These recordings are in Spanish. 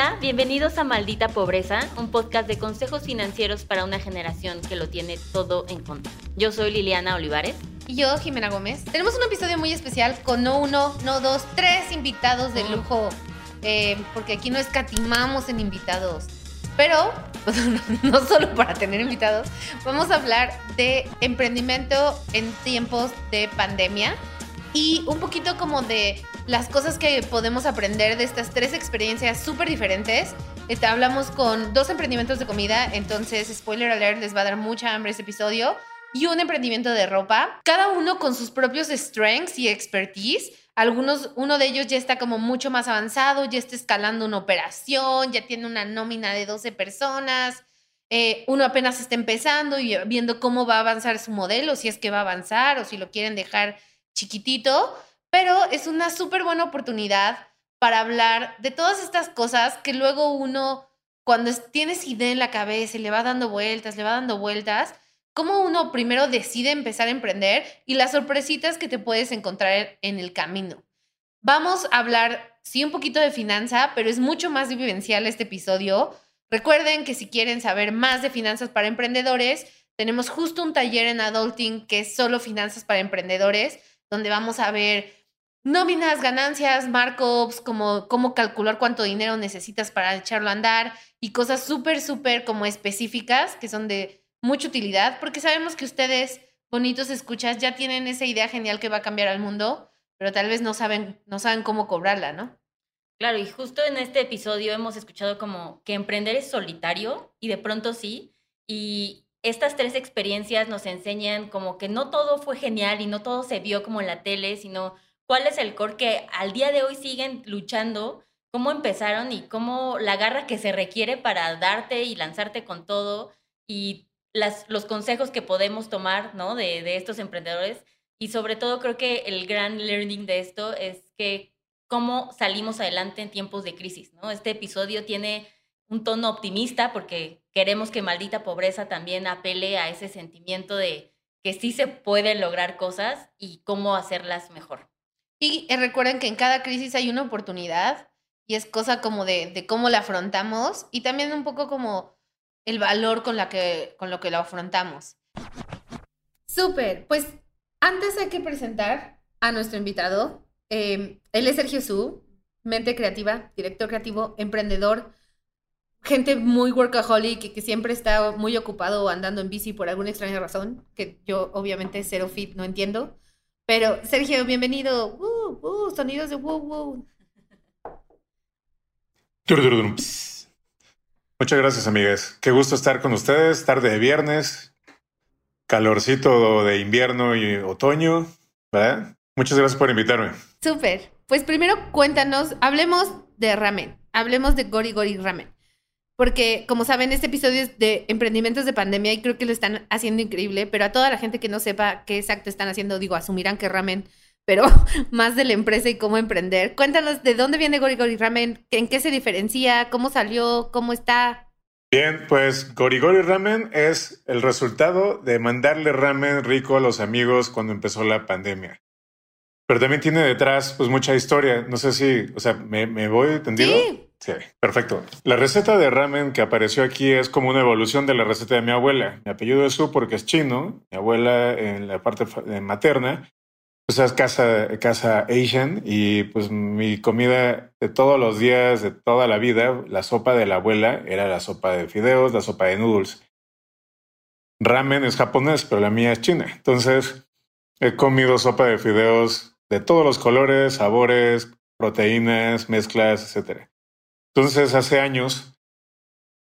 Hola, bienvenidos a Maldita Pobreza, un podcast de consejos financieros para una generación que lo tiene todo en contra. Yo soy Liliana Olivares. Y yo, Jimena Gómez. Tenemos un episodio muy especial con no uno, no dos, tres invitados de lujo, eh, porque aquí no escatimamos en invitados. Pero, no solo para tener invitados, vamos a hablar de emprendimiento en tiempos de pandemia y un poquito como de las cosas que podemos aprender de estas tres experiencias súper diferentes. Este, hablamos con dos emprendimientos de comida, entonces, spoiler alert, les va a dar mucha hambre este episodio. Y un emprendimiento de ropa, cada uno con sus propios strengths y expertise. Algunos, uno de ellos ya está como mucho más avanzado, ya está escalando una operación, ya tiene una nómina de 12 personas. Eh, uno apenas está empezando y viendo cómo va a avanzar su modelo, si es que va a avanzar o si lo quieren dejar chiquitito pero es una súper buena oportunidad para hablar de todas estas cosas que luego uno, cuando tienes idea en la cabeza y le va dando vueltas, le va dando vueltas, cómo uno primero decide empezar a emprender y las sorpresitas que te puedes encontrar en el camino. Vamos a hablar, sí, un poquito de finanza, pero es mucho más vivencial este episodio. Recuerden que si quieren saber más de finanzas para emprendedores, tenemos justo un taller en Adulting que es solo finanzas para emprendedores, donde vamos a ver nóminas, ganancias, markups, como cómo calcular cuánto dinero necesitas para echarlo a andar y cosas súper, súper como específicas que son de mucha utilidad, porque sabemos que ustedes, bonitos escuchas, ya tienen esa idea genial que va a cambiar al mundo, pero tal vez no saben, no saben cómo cobrarla, ¿no? Claro, y justo en este episodio hemos escuchado como que emprender es solitario y de pronto sí, y estas tres experiencias nos enseñan como que no todo fue genial y no todo se vio como en la tele, sino cuál es el core que al día de hoy siguen luchando, cómo empezaron y cómo la garra que se requiere para darte y lanzarte con todo y las, los consejos que podemos tomar ¿no? de, de estos emprendedores. Y sobre todo creo que el gran learning de esto es que cómo salimos adelante en tiempos de crisis. ¿no? Este episodio tiene un tono optimista porque queremos que maldita pobreza también apele a ese sentimiento de que sí se pueden lograr cosas y cómo hacerlas mejor. Y eh, recuerden que en cada crisis hay una oportunidad y es cosa como de, cómo la afrontamos y también un poco como el valor con, la que, con lo que lo afrontamos. Súper, pues antes hay que presentar a nuestro invitado. Em, él es Sergio Su, mente creativa, director creativo, emprendedor, gente muy workaholic y que siempre está muy ocupado andando en bici por alguna extraña razón, que yo obviamente cero fit no entiendo. Pero, Sergio, bienvenido. Uh, uh, sonidos de woo woo. Muchas gracias, amigas. Qué gusto estar con ustedes. Tarde de viernes, calorcito de invierno y otoño, ¿verdad? Muchas gracias por invitarme. Súper. Pues primero cuéntanos, hablemos de ramen, hablemos de Gori Gori Ramen porque como saben, este episodio es de emprendimientos de pandemia y creo que lo están haciendo increíble, pero a toda la gente que no sepa qué exacto están haciendo, digo, asumirán que ramen, pero más de la empresa y cómo emprender. Cuéntanos de dónde viene Gorigori Ramen, en qué se diferencia, cómo salió, cómo está. Bien, pues Gorigori Ramen es el resultado de mandarle ramen rico a los amigos cuando empezó la pandemia. Pero también tiene detrás pues mucha historia. No sé si, o sea, me, me voy entendido. Sí. Sí, perfecto. La receta de ramen que apareció aquí es como una evolución de la receta de mi abuela. Mi apellido es Su porque es chino. Mi abuela en la parte materna, pues es casa, casa Asian y pues mi comida de todos los días, de toda la vida, la sopa de la abuela era la sopa de fideos, la sopa de noodles. Ramen es japonés, pero la mía es china. Entonces he comido sopa de fideos de todos los colores, sabores, proteínas, mezclas, etcétera. Entonces, hace años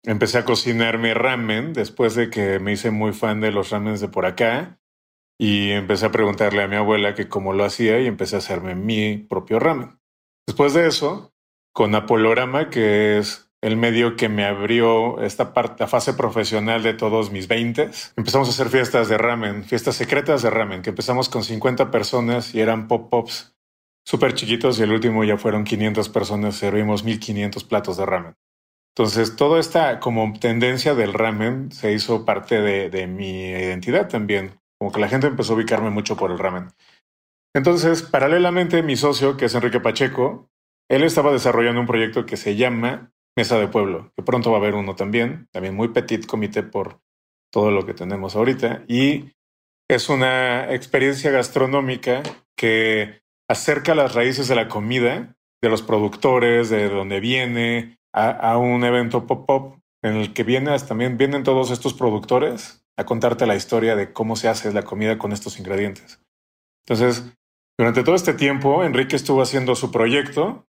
empecé a cocinarme ramen después de que me hice muy fan de los ramens de por acá y empecé a preguntarle a mi abuela que cómo lo hacía y empecé a hacerme mi propio ramen. Después de eso, con Apolorama, que es el medio que me abrió esta parte, la fase profesional de todos mis 20. Empezamos a hacer fiestas de ramen, fiestas secretas de ramen, que empezamos con 50 personas y eran pop-ups súper chiquitos y el último ya fueron 500 personas, servimos 1500 platos de ramen. Entonces, toda esta como tendencia del ramen se hizo parte de, de mi identidad también, como que la gente empezó a ubicarme mucho por el ramen. Entonces, paralelamente, mi socio, que es Enrique Pacheco, él estaba desarrollando un proyecto que se llama Mesa de Pueblo, que pronto va a haber uno también, también muy petit comité por todo lo que tenemos ahorita. Y es una experiencia gastronómica que acerca las raíces de la comida, de los productores, de dónde viene, a, un evento pop-up en el que vienes, también vienen todos estos productores a contarte la historia de cómo se hace la comida con estos ingredientes. Entonces, durante todo este tiempo, Enrique estuvo haciendo su proyecto,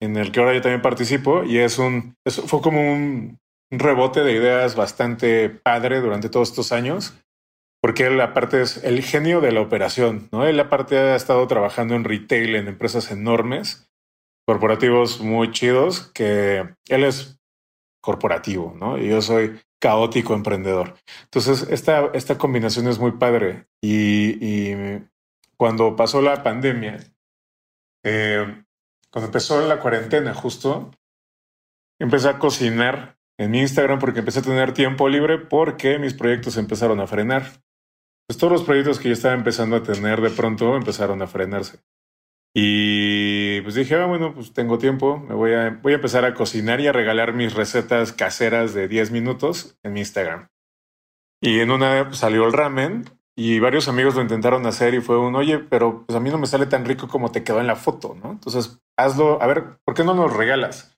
en el que ahora yo también participo, y es un, fue como un, rebote de ideas bastante padre durante todos estos años, porque él aparte es el genio de la operación, ¿no? Él aparte ha estado trabajando en retail, en empresas enormes, corporativos muy chidos, que él es corporativo, ¿no? Y yo soy caótico emprendedor. Entonces, esta, esta combinación es muy padre. Y, cuando pasó la pandemia, eh, cuando empezó la cuarentena justo, empecé a cocinar en mi Instagram porque empecé a tener tiempo libre porque mis proyectos empezaron a frenar. Pues todos los proyectos que yo estaba empezando a tener de pronto empezaron a frenarse. Y pues dije, ah, bueno, pues tengo tiempo, me voy a, voy a empezar a cocinar y a regalar mis recetas caseras de 10 minutos en mi Instagram. Y en una salió el ramen y varios amigos lo intentaron hacer y fue un, oye, pero pues a mí no me sale tan rico como te quedó en la foto, ¿no? Entonces, hazlo, a ver, ¿por qué no nos regalas?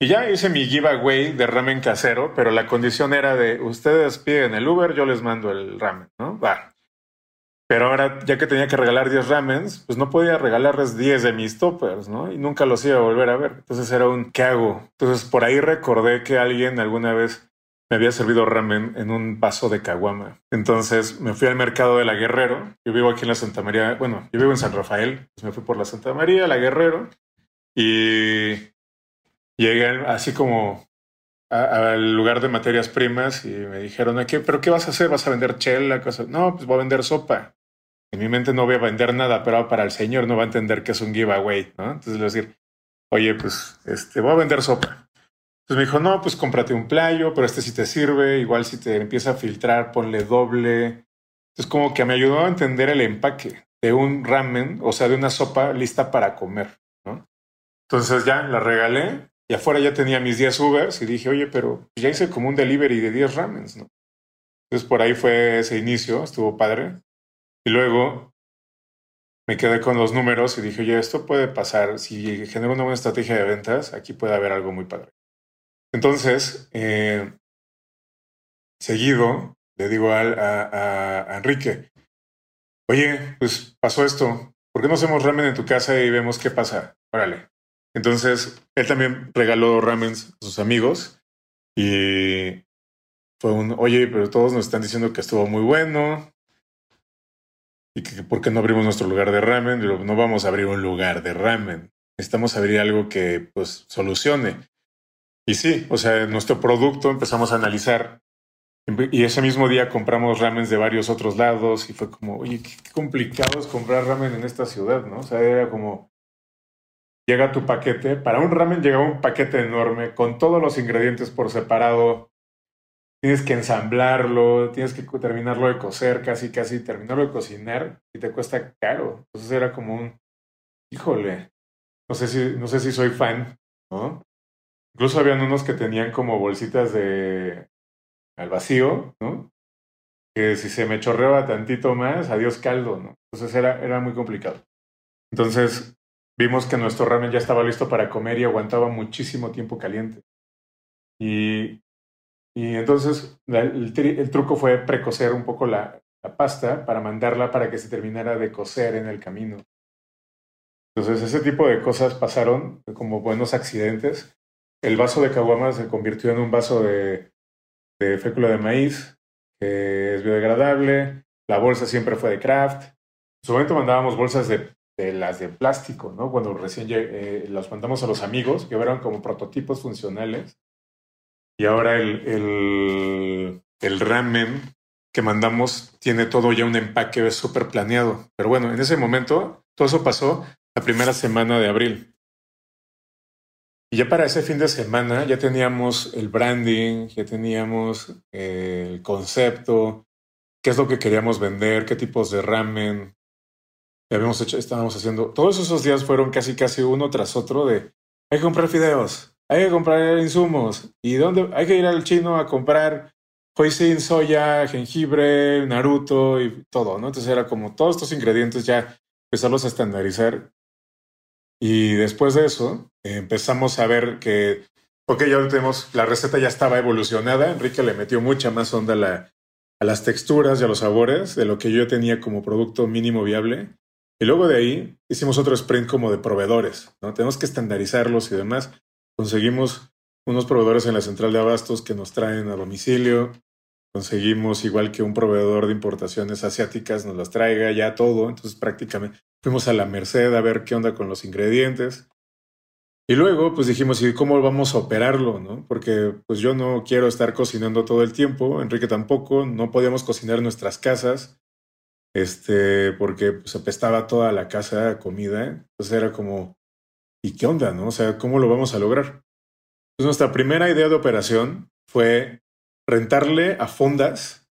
Y ya hice mi giveaway de ramen casero, pero la condición era de ustedes piden el Uber, yo les mando el ramen, ¿no? Va. Pero ahora, ya que tenía que regalar 10 ramens, pues no podía regalarles 10 de mis toppers, ¿no? Y nunca los iba a volver a ver. Entonces era un, ¿qué hago? Entonces por ahí recordé que alguien alguna vez me había servido ramen en un vaso de caguama. Entonces me fui al mercado de la Guerrero. Yo vivo aquí en la Santa María, bueno, yo vivo en San Rafael. Pues me fui por la Santa María, la Guerrero. Y llegué así como al lugar de materias primas y me dijeron, ¿qué? ¿pero qué vas a hacer? ¿Vas a vender chela? Cosa? No, pues voy a vender sopa. En mi mente no voy a vender nada, pero para el señor no va a entender que es un giveaway, ¿no? Entonces le voy a decir, oye, pues este, voy a vender sopa. Entonces me dijo, no, pues cómprate un playo, pero este sí te sirve, igual si te empieza a filtrar, ponle doble. Entonces como que me ayudó a entender el empaque de un ramen, o sea, de una sopa lista para comer, ¿no? Entonces ya la regalé y afuera ya tenía mis 10 Ubers y dije, oye, pero ya hice como un delivery de 10 ramens, ¿no? Entonces por ahí fue ese inicio, estuvo padre. Y luego me quedé con los números y dije, oye, esto puede pasar. Si genero una buena estrategia de ventas, aquí puede haber algo muy padre. Entonces, eh, seguido, le digo a, a, Enrique, oye, pues pasó esto, ¿por qué no hacemos ramen en tu casa y vemos qué pasa? Órale. Entonces, él también regaló ramens a sus amigos y fue un, oye, pero todos nos están diciendo que estuvo muy bueno y que por qué no abrimos nuestro lugar de ramen. No vamos a abrir un lugar de ramen. Necesitamos abrir algo que pues solucione. Y sí, o sea, nuestro producto empezamos a analizar y ese mismo día compramos ramen de varios otros lados y fue como, oye, qué complicado es comprar ramen en esta ciudad, ¿no? O sea, era como, llega tu paquete. Para un ramen llega un paquete enorme con todos los ingredientes por separado. Tienes que ensamblarlo, tienes que terminarlo de cocer, casi, casi terminarlo de cocinar y te cuesta caro. Entonces era como un, híjole, no sé si, no sé si soy fan, ¿no? Incluso habían unos que tenían como bolsitas de al vacío, ¿no? Que si se me chorreaba tantito más, adiós caldo, ¿no? Entonces era, era muy complicado. Entonces, vimos que nuestro ramen ya estaba listo para comer y aguantaba muchísimo tiempo caliente. Y, y entonces el, truco fue precocer un poco la, pasta para mandarla para que se terminara de cocer en el camino. Entonces ese tipo de cosas pasaron como buenos accidentes. El vaso de caguama se convirtió en un vaso de, de fécula de maíz, que es biodegradable. La bolsa siempre fue de craft. En su momento mandábamos bolsas de de las de plástico, ¿no? Cuando recién eh, las mandamos a los amigos, que eran como prototipos funcionales. Y ahora el, el, el ramen que mandamos tiene todo ya un empaque súper planeado. Pero bueno, en ese momento, todo eso pasó la primera semana de abril. Y ya para ese fin de semana ya teníamos el branding, ya teníamos el concepto, qué es lo que queríamos vender, qué tipos de ramen, habíamos hecho, estábamos haciendo, todos esos días fueron casi casi uno tras otro de, hay que comprar fideos, hay que comprar insumos. ¿Y dónde? Hay que ir al chino a comprar hoisin, soya, jengibre, naruto y todo, ¿no? Entonces era como todos estos ingredientes ya empezarlos a estandarizar. Y después de eso, empezamos a ver que, ok, ya tenemos, la receta ya estaba evolucionada. Enrique le metió mucha más onda a, la, a las texturas y a los sabores de lo que yo tenía como producto mínimo viable. Y luego de ahí hicimos otro sprint como de proveedores, ¿no? Tenemos que estandarizarlos y demás. Conseguimos unos proveedores en la central de abastos que nos traen a domicilio. Conseguimos igual que un proveedor de importaciones asiáticas nos las traiga ya todo. Entonces prácticamente fuimos a la Merced a ver qué onda con los ingredientes. Y luego pues dijimos, ¿y cómo vamos a operarlo? ¿no? Porque pues yo no quiero estar cocinando todo el tiempo, Enrique tampoco, no podíamos cocinar nuestras casas, este, porque pues apestaba toda la casa a comida. Entonces era como, ¿y qué onda? ¿no? O sea, ¿cómo lo vamos a lograr? Pues nuestra primera idea de operación fue rentarle a fondas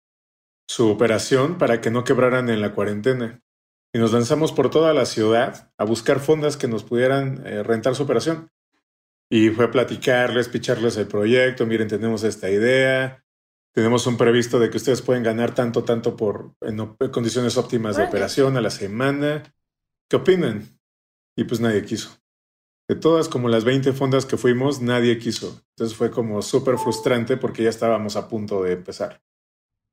su operación para que no quebraran en la cuarentena. Y nos lanzamos por toda la ciudad a buscar fondas que nos pudieran eh, rentar su operación. Y fue a platicarles, picharles el proyecto, miren, tenemos esta idea, tenemos un previsto de que ustedes pueden ganar tanto, tanto por en, condiciones óptimas de operación a la semana. ¿Qué opinan? Y pues nadie quiso. De todas como las 20 fondas que fuimos, nadie quiso. Entonces fue como súper frustrante porque ya estábamos a punto de empezar.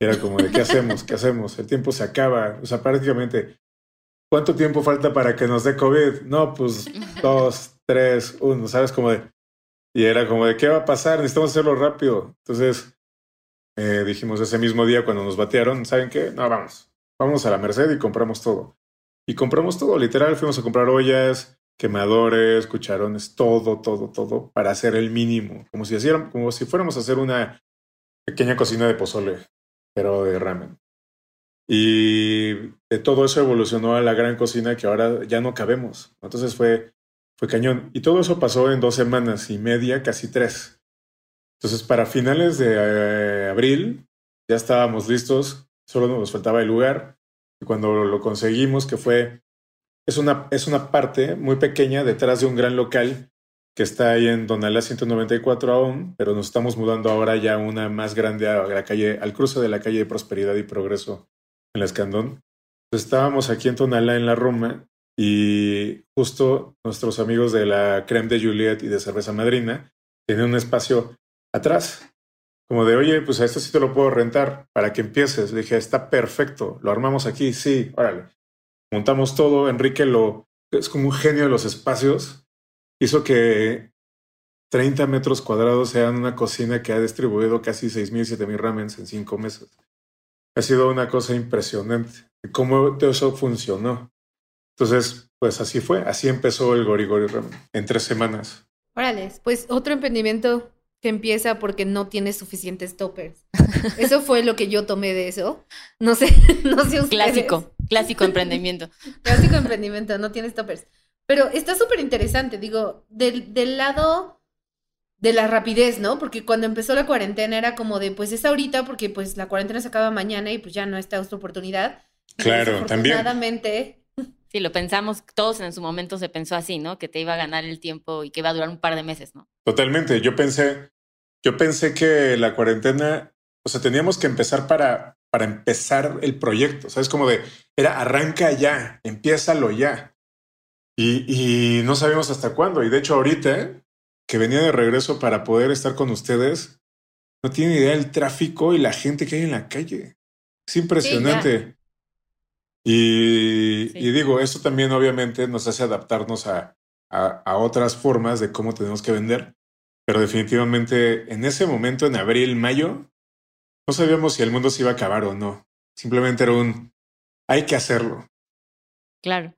era como de, ¿qué hacemos? ¿Qué hacemos? El tiempo se acaba. O sea, prácticamente, ¿cuánto tiempo falta para que nos dé COVID? No, pues dos, tres, uno, ¿sabes? Como de... Y era como de, ¿qué va a pasar? Necesitamos hacerlo rápido. Entonces eh, dijimos ese mismo día cuando nos batearon, ¿saben qué? No, vamos. Vamos a la Merced y compramos todo. Y compramos todo, literal, fuimos a comprar ollas, quemadores, cucharones, todo, todo, todo, para hacer el mínimo, como si, como si fuéramos a hacer una pequeña cocina de pozole, pero de ramen. Y de todo eso evolucionó a la gran cocina que ahora ya no cabemos. Entonces fue, fue cañón. Y todo eso pasó en dos semanas y media, casi tres. Entonces para finales de eh, abril ya estábamos listos, solo nos faltaba el lugar. Y cuando lo conseguimos, que fue es una, es una parte muy pequeña detrás de un gran local que está ahí en Donalá 194 aún, pero nos estamos mudando ahora ya una más grande a la calle, al cruce de la calle de Prosperidad y Progreso en la Escandón. estábamos aquí en Tonalá, en la Roma, y justo nuestros amigos de la Creme de Juliet y de Cerveza Madrina tienen un espacio atrás, como de, oye, pues a esto sí te lo puedo rentar para que empieces. Le dije, está perfecto, lo armamos aquí, sí, órale montamos todo. Enrique lo es como un genio de los espacios. Hizo que 30 metros cuadrados sean una cocina que ha distribuido casi 6.000, 7.000 ramens en cinco meses. Ha sido una cosa impresionante. Cómo todo eso funcionó. Entonces, pues así fue. Así empezó el Gori Gori Ramen en tres semanas. Órale, pues otro emprendimiento que empieza porque no tiene suficientes toppers. Eso fue lo que yo tomé de eso. No sé, no sé ustedes. Clásico, clásico emprendimiento. Clásico emprendimiento, no tiene toppers. Pero está súper interesante, digo, del, del lado de la rapidez, ¿no? Porque cuando empezó la cuarentena era como de, pues es ahorita porque pues la cuarentena se acaba mañana y pues ya no está esta oportunidad. Claro, también. Sí, lo pensamos, todos en su momento se pensó así, ¿no? Que te iba a ganar el tiempo y que iba a durar un par de meses, ¿no? Totalmente. Yo pensé, yo pensé que la cuarentena, o sea, teníamos que empezar para, para empezar el proyecto. ¿Sabes? Como de, era arranca ya, empiézalo ya. Y, y no sabíamos hasta cuándo. Y de hecho, ahorita que venía de regreso para poder estar con ustedes, no tiene idea del tráfico y la gente que hay en la calle. Es impresionante. Y, digo, esto también obviamente nos hace adaptarnos a, a, otras formas de cómo tenemos que vender, pero definitivamente en ese momento, en abril, mayo, no sabíamos si el mundo se iba a acabar o no. Simplemente era un, hay que hacerlo. Claro.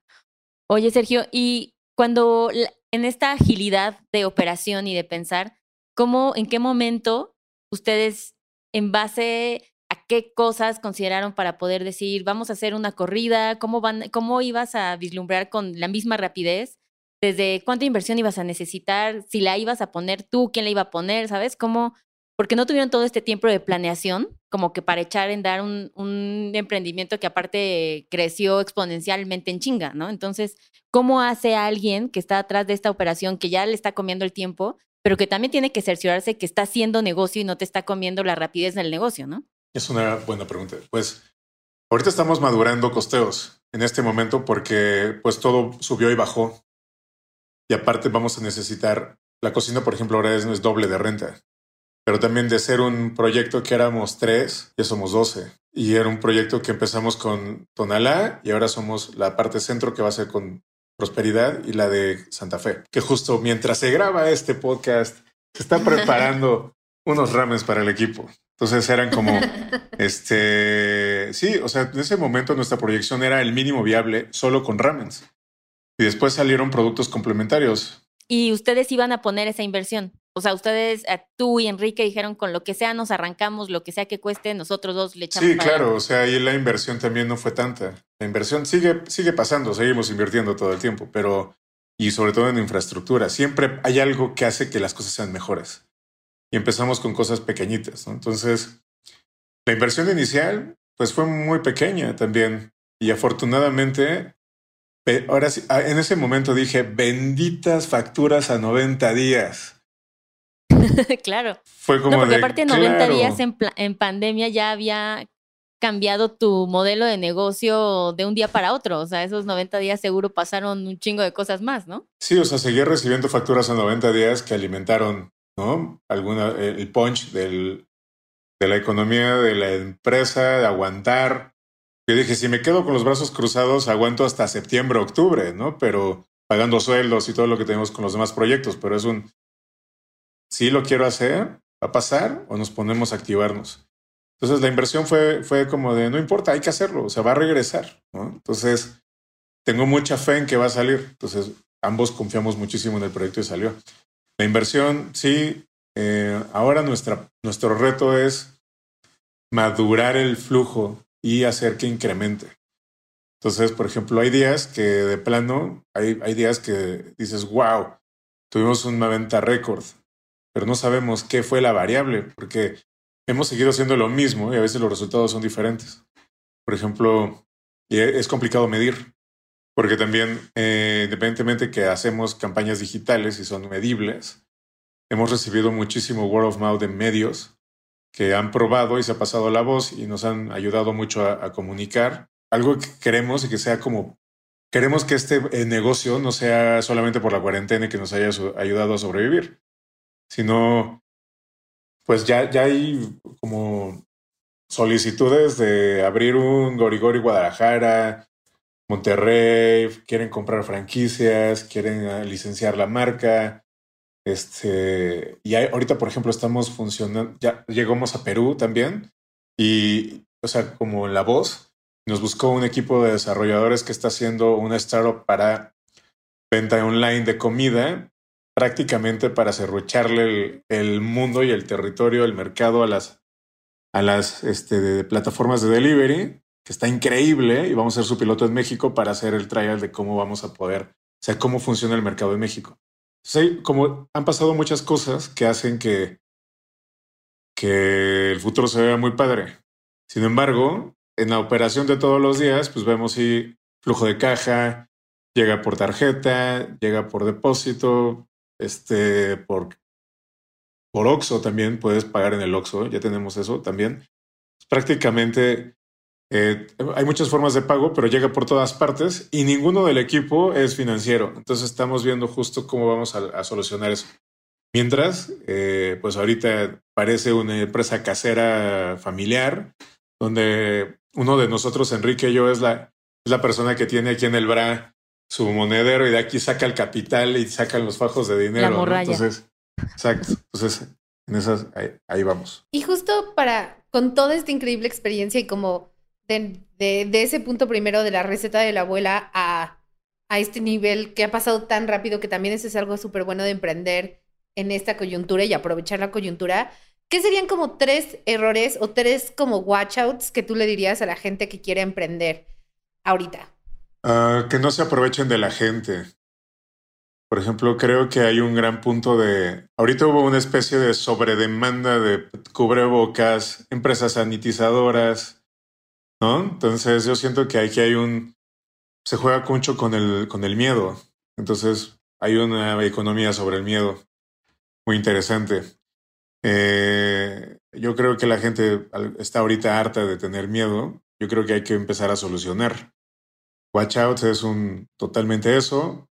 Oye, Sergio, y cuando en esta agilidad de operación y de pensar, ¿cómo, en qué momento ustedes, en base a qué cosas consideraron para poder decir, vamos a hacer una corrida, cómo, van, cómo ibas a vislumbrar con la misma rapidez, desde cuánta inversión ibas a necesitar, si la ibas a poner tú, quién la iba a poner, ¿sabes? ¿Cómo? Porque no tuvieron todo este tiempo de planeación, como que para echar en dar un, emprendimiento que aparte creció exponencialmente en chinga, ¿no? Entonces, ¿cómo hace alguien que está atrás de esta operación, que ya le está comiendo el tiempo, pero que también tiene que cerciorarse que está haciendo negocio y no te está comiendo la rapidez del negocio, ¿no? Es una buena pregunta. Pues ahorita estamos madurando costeos en este momento porque pues todo subió y bajó. Y aparte vamos a necesitar, la cocina por ejemplo ahora es, es doble de renta, pero también de ser un proyecto que éramos tres, ya somos doce. Y era un proyecto que empezamos con Tonalá y ahora somos la parte centro que va a ser con Prosperidad y la de Santa Fe, que justo mientras se graba este podcast, se está preparando unos rames para el equipo. Entonces eran como, este, sí, o sea, en ese momento nuestra proyección era el mínimo viable solo con ramens. Y después salieron productos complementarios. Y ustedes iban a poner esa inversión. O sea, ustedes, tú y Enrique dijeron con lo que sea nos arrancamos, lo que sea que cueste, nosotros dos le echamos. Sí, claro, o sea, ahí la inversión también no fue tanta. La inversión sigue, sigue pasando, seguimos invirtiendo todo el tiempo, pero, y sobre todo en infraestructura, siempre hay algo que hace que las cosas sean mejores. Y empezamos con cosas pequeñitas, ¿no? Entonces, la inversión inicial, pues fue muy pequeña también. Y afortunadamente, ahora sí, en ese momento dije, benditas facturas a 90 días claro. Fue como. No, porque aparte 90 días en, en pandemia ya había cambiado tu modelo de negocio de un día para otro. O sea, esos 90 días seguro pasaron un chingo de cosas más, ¿no? Sí, o sea, seguía recibiendo facturas a 90 días que alimentaron, ¿no? Alguna, el punch del, de la economía de la empresa, de aguantar. Yo dije, si me quedo con los brazos cruzados, aguanto hasta septiembre, octubre, ¿no? Pero pagando sueldos y todo lo que tenemos con los demás proyectos, pero es un, si lo quiero hacer, va a pasar o nos ponemos a activarnos. Entonces la inversión fue, fue como de, no importa, hay que hacerlo, o sea, va a regresar. Entonces, tengo mucha fe en que va a salir. Entonces, ambos confiamos muchísimo en el proyecto y salió. La inversión, sí, eh, ahora nuestra, nuestro reto es madurar el flujo y hacer que incremente. Entonces, por ejemplo, hay días que de plano, hay, hay días que dices, wow, tuvimos una venta récord pero no sabemos qué fue la variable, porque hemos seguido haciendo lo mismo y a veces los resultados son diferentes. Por ejemplo, e, es complicado medir, porque también, eh, independientemente que hacemos campañas digitales y son medibles, hemos recibido muchísimo word of mouth de medios que han probado y se ha pasado la voz y nos han ayudado mucho a, comunicar algo que queremos y que sea como queremos que este eh, negocio no sea solamente por la cuarentena y que nos haya ayudado a sobrevivir, sino pues ya, ya hay como solicitudes de abrir un Gorigori Guadalajara, Monterrey, quieren comprar franquicias, quieren ah, licenciar la marca. Este, y ahorita, por ejemplo, estamos funcionando, ya llegamos a Perú también, y, o sea, como La Voz, nos buscó un equipo de desarrolladores que está haciendo una startup para venta online de comida prácticamente para cerrucharle el, mundo y el territorio, el mercado a las, a las este, plataformas de delivery, que está increíble, y vamos a ser su piloto en México para hacer el trial de cómo vamos a poder, o sea, cómo funciona el mercado en México. Sí, como han pasado muchas cosas que hacen que, que el futuro se vea muy padre. Sin embargo, en la operación de todos los días, pues vemos si flujo de caja, llega por tarjeta, llega por depósito, este, por, por Oxo también puedes pagar en el Oxo, ya tenemos eso también. Prácticamente eh, hay muchas formas de pago, pero llega por todas partes y ninguno del equipo es financiero. Entonces estamos viendo justo cómo vamos a, solucionar eso. Mientras, eh, pues ahorita parece una empresa casera familiar, donde uno de nosotros, Enrique y yo, es la, es la persona que tiene aquí en el BRA su monedero y de aquí saca el capital y sacan los fajos de dinero. Entonces, exacto. Entonces, en esas, ahí, vamos. Y justo para, con toda esta increíble experiencia y como de, de, ese punto primero de la receta de la abuela a, a este nivel que ha pasado tan rápido, que también eso es algo súper bueno de emprender en esta coyuntura y aprovechar la coyuntura. ¿Qué serían como tres errores o tres como watchouts que tú le dirías a la gente que quiere emprender ahorita? Ah, que no se aprovechen de la gente. Por ejemplo, creo que hay un gran punto de... Ahorita hubo una especie de sobredemanda de cubrebocas, empresas sanitizadoras, ¿no? Entonces yo siento que aquí hay un... Se juega mucho con el, con el miedo. Entonces hay una economía sobre el miedo. muy interesante. Eh, yo creo que la gente está ahorita harta de tener miedo. Yo creo que hay que empezar a solucionar. Watch Out es un totalmente eso.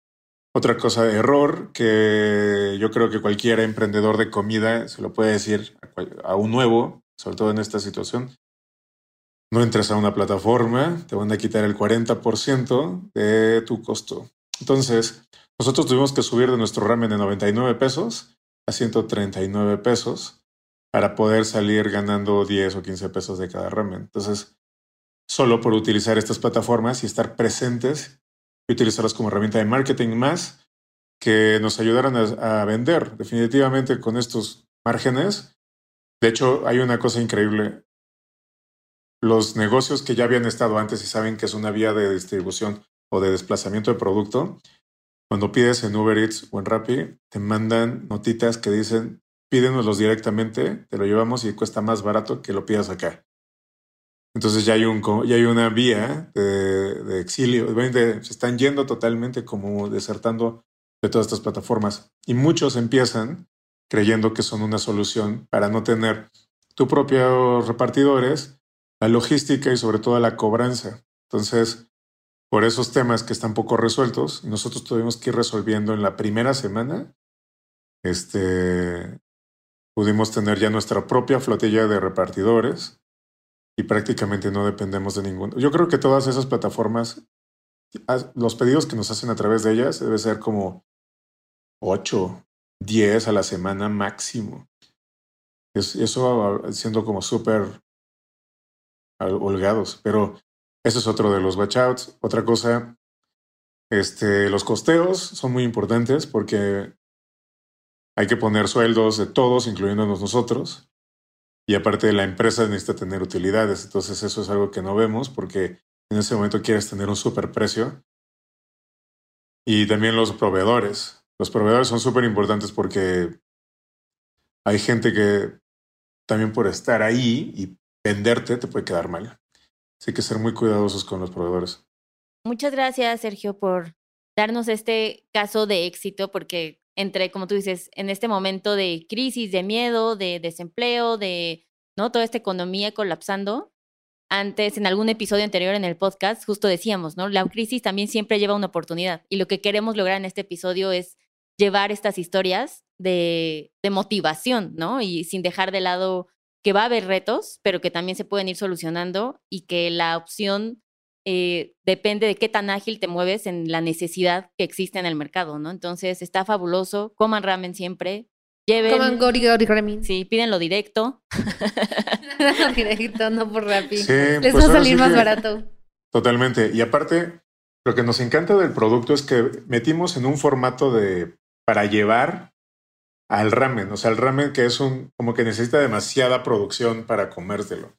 Otra cosa de error que yo creo que cualquier emprendedor de comida se lo puede decir a, un nuevo, sobre todo en esta situación. No entres a una plataforma, te van a quitar el 40% de tu costo. Entonces, nosotros tuvimos que subir de nuestro ramen de 99 pesos a 139 pesos para poder salir ganando 10 o 15 pesos de cada ramen. Entonces, solo por utilizar estas plataformas y estar presentes y utilizarlas como herramienta de marketing más que nos ayudaran a, vender definitivamente con estos márgenes. De hecho, hay una cosa increíble. Los negocios que ya habían estado antes y saben que es una vía de distribución o de desplazamiento de producto, cuando pides en Uber Eats o en Rappi, te mandan notitas que dicen, pídenoslos directamente, te lo llevamos y cuesta más barato que lo pidas acá. Entonces ya hay, un, ya hay una vía de, exilio, se están yendo totalmente como desertando de todas estas plataformas. Y muchos empiezan creyendo que son una solución para no tener tu propio repartidores, la logística y sobre todo la cobranza. Entonces, por esos temas que están poco resueltos, nosotros tuvimos que ir resolviendo en la primera semana, este, pudimos tener ya nuestra propia flotilla de repartidores y prácticamente no dependemos de ninguno. Yo creo que todas esas plataformas, los pedidos que nos hacen a través de ellas debe ser como 8, 10 a la semana máximo. eso siendo como súper holgados, pero eso es otro de los watchouts. Otra cosa, este, los costeos son muy importantes porque hay que poner sueldos de todos, incluyéndonos nosotros. Y aparte la empresa necesita tener utilidades, entonces eso es algo que no vemos porque en ese momento quieres tener un super precio. Y también los proveedores. Los proveedores son súper importantes porque hay gente que también por estar ahí y venderte te puede quedar mal. Así que ser muy cuidadosos con los proveedores. Muchas gracias, Sergio, por darnos este caso de éxito, porque entre, como tú dices, en este momento de crisis, de miedo, de desempleo, de ¿no? toda esta economía colapsando. Antes, en algún episodio anterior en el podcast, justo decíamos, ¿no? La crisis también siempre lleva una oportunidad. Y lo que queremos lograr en este episodio es llevar estas historias de, de motivación, ¿no? Y sin dejar de lado que va a haber retos, pero que también se pueden ir solucionando y que la opción eh, depende de qué tan ágil te mueves en la necesidad que existe en el mercado, ¿no? Entonces está fabuloso, coman ramen siempre, lleven... Coman gori gori ramen. Sí, pídenlo directo. directo, no por Rappi. Les pues va a salir más barato. Totalmente. Y aparte, lo que nos encanta del producto es que metimos en un formato de para llevar al ramen, o sea, el ramen que es un como que necesita demasiada producción para comérselo.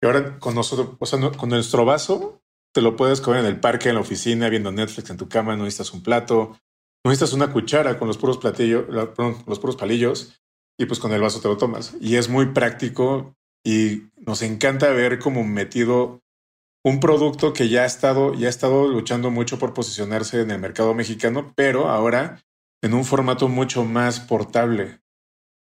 Y ahora con nosotros, o sea, con nuestro vaso te lo puedes comer en el parque, en la oficina, viendo Netflix en tu cama, no necesitas un plato, no necesitas una cuchara con los puros platillos, los puros palillos, y pues con el vaso te lo tomas. Y es muy práctico y nos encanta ver como metido un producto que ya ha estado, ya ha estado luchando mucho por posicionarse en el mercado mexicano, pero ahora en un formato mucho más portable,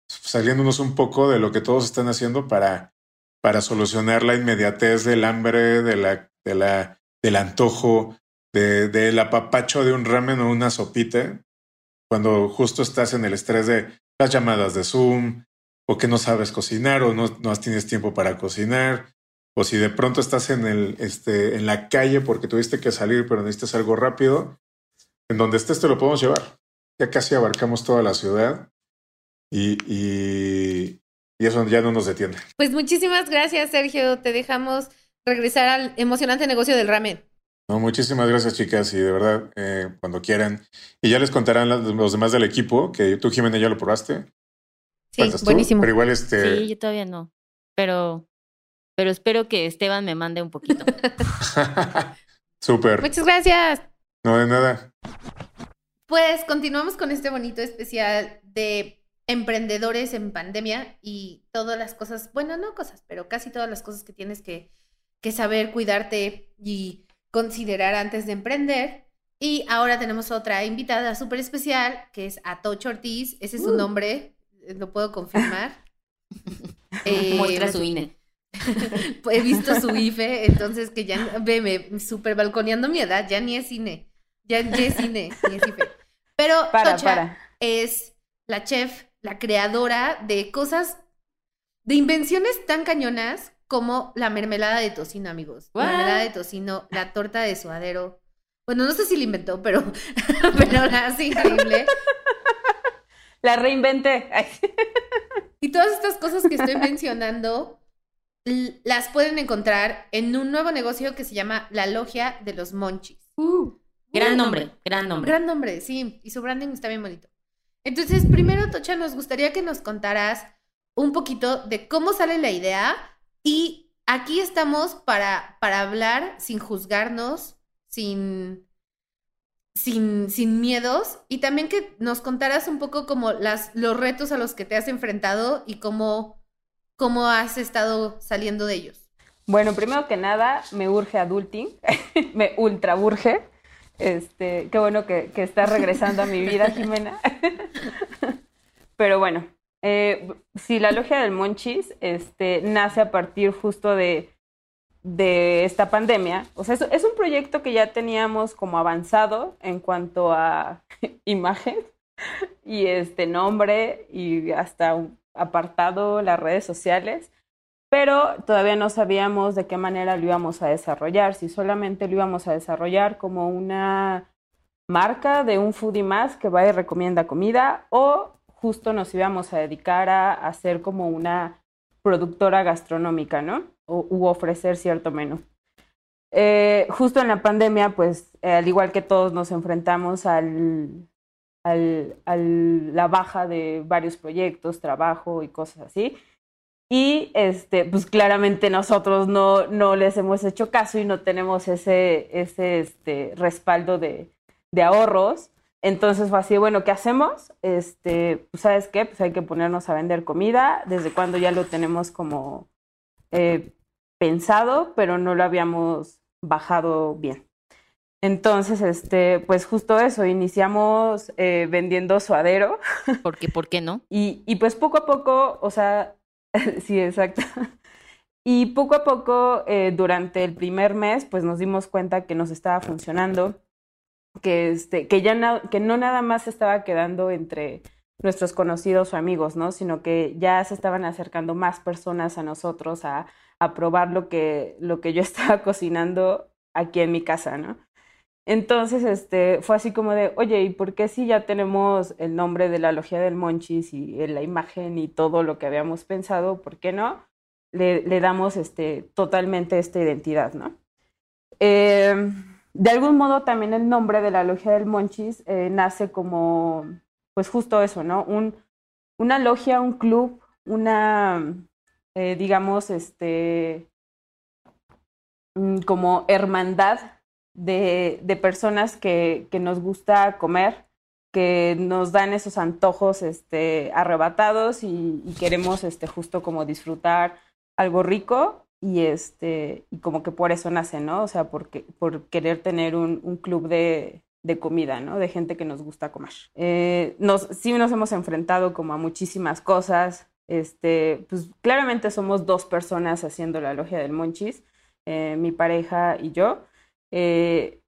saliéndonos un poco de lo que todos están haciendo para, para solucionar la inmediatez del hambre, de la, de la del antojo, de, del apapacho de un ramen o una sopita, cuando justo estás en el estrés de las llamadas de Zoom, o que no sabes cocinar, o no, no tienes tiempo para cocinar, o si de pronto estás en, el, este, en la calle porque tuviste que salir, pero necesitas algo rápido, en donde estés te lo podemos llevar. Ya casi abarcamos toda la ciudad y, y, y eso ya no nos detiene. Pues muchísimas gracias, Sergio. Te dejamos regresar al emocionante negocio del ramen. No, muchísimas gracias, chicas, y de verdad, eh, cuando quieran. Y ya les contarán los, demás del equipo, que tú, Jimena, ya lo probaste. Sí, buenísimo. Pero igual este. Sí, yo todavía no. Pero, pero espero que Esteban me mande un poquito. Súper. Muchas gracias. No, de nada. Pues continuamos con este bonito especial de emprendedores en pandemia y todas las cosas, bueno, no cosas, pero casi todas las cosas que tienes que que saber cuidarte y considerar antes de emprender. Y ahora tenemos otra invitada súper especial, que es Atocho Ortiz. Ese es su uh. nombre. lo puedo confirmar. Muestra Eh, su INE. He visto su IFE, entonces que ya, veme, super balconeando mi edad, ya ni es cine. Ya ni es cine, ni es IFE. Pero Para, Tocha para. es la chef, la creadora de cosas, de invenciones tan cañonas como la mermelada de tocino, amigos. La mermelada de tocino, la torta de suadero. Bueno, no sé si la inventó, pero, pero la hace increíble. La reinventé. Y todas estas cosas que estoy mencionando las pueden encontrar en un nuevo negocio que se llama La Logia de los Monchis. Gran nombre, gran nombre. Gran nombre, sí. Y su branding está bien bonito. Entonces, primero, Tocha, nos gustaría que nos contaras un poquito de cómo sale la idea. Y aquí estamos para, para hablar sin juzgarnos, sin, sin, sin miedos. Y también que nos contaras un poco como las, los retos a los que te has enfrentado y cómo, cómo has estado saliendo de ellos. Bueno, primero que nada, me urge adulting, me ultra urge. Este, qué bueno que, que estás regresando a mi vida, Jimena. Pero bueno, eh, sí, la logia del Monchis este, nace a partir justo de, de esta pandemia. O sea, es, es un proyecto que ya teníamos como avanzado en cuanto a imagen y este nombre y hasta un apartado, las redes sociales pero todavía no sabíamos de qué manera lo íbamos a desarrollar, si solamente lo íbamos a desarrollar como una marca de un foodie más que va y recomienda comida o justo nos íbamos a dedicar a hacer como una productora gastronómica, ¿no? O, u ofrecer cierto menú. Eh, justo en la pandemia, pues eh, al igual que todos nos enfrentamos al, al, al, la baja de varios proyectos, trabajo y cosas así. Y este, pues claramente nosotros no, no les hemos hecho caso y no tenemos ese, ese este, respaldo de, de ahorros. Entonces fue así, bueno, ¿qué hacemos? Este, pues sabes qué, pues hay que ponernos a vender comida, desde cuando ya lo tenemos como eh, pensado, pero no lo habíamos bajado bien. Entonces, este, pues justo eso, iniciamos eh, vendiendo suadero. Porque, ¿por qué no? Y, y pues poco a poco, o sea, sí, exacto. Y poco a poco, eh, durante el primer mes, pues nos dimos cuenta que nos estaba funcionando, que, este, que ya que no nada más estaba quedando entre nuestros conocidos o amigos, ¿no? Sino que ya se estaban acercando más personas a nosotros a, a probar lo que, lo que yo estaba cocinando aquí en mi casa, ¿no? Entonces, este, fue así como de, oye, ¿y por qué si ya tenemos el nombre de la logia del Monchis y la imagen y todo lo que habíamos pensado, ¿por qué no? Le, le damos este, totalmente esta identidad, ¿no? Eh, de algún modo también el nombre de la logia del Monchis eh, nace como, pues justo eso, ¿no? Un, una logia, un club, una, eh, digamos, este, como hermandad de, personas que, nos gusta comer, que nos dan esos antojos este, arrebatados y, queremos este, justo como disfrutar algo rico y, este, y como que por eso nace, ¿no? O sea, porque, por querer tener un, un club de, de, comida, ¿no? De gente que nos gusta comer. Eh, nos, sí nos hemos enfrentado como a muchísimas cosas. Este, pues claramente somos dos personas haciendo la logia del Monchis, eh, mi pareja y yo. Eh,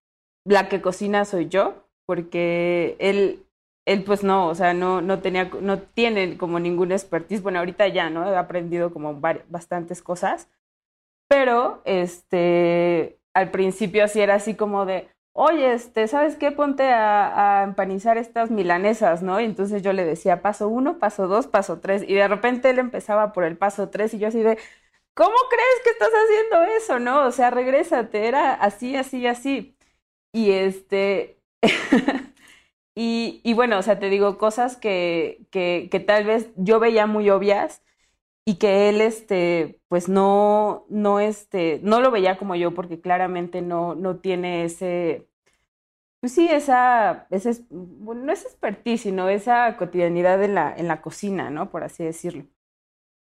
la que cocina soy yo, porque él, él pues no, o sea, no, no, tenía, no tiene como ninguna expertise. Bueno, ahorita ya, ¿no? He aprendido como bastantes cosas, pero este, al principio sí era así como de, oye, este, ¿sabes qué? Ponte a, a, empanizar estas milanesas, ¿no? Y entonces yo le decía paso uno, paso dos, paso tres, y de repente él empezaba por el paso tres y yo así de, ¿cómo crees que estás haciendo eso, no? O sea, regrésate, era así, así, así. Y este, y, y, bueno, o sea, te digo cosas que, que, que, tal vez yo veía muy obvias y que él, este, pues no, no, este, no lo veía como yo porque claramente no, no tiene ese, pues sí, esa, ese, bueno, no es expertise, sino esa cotidianidad en la, en la cocina, ¿no? Por así decirlo.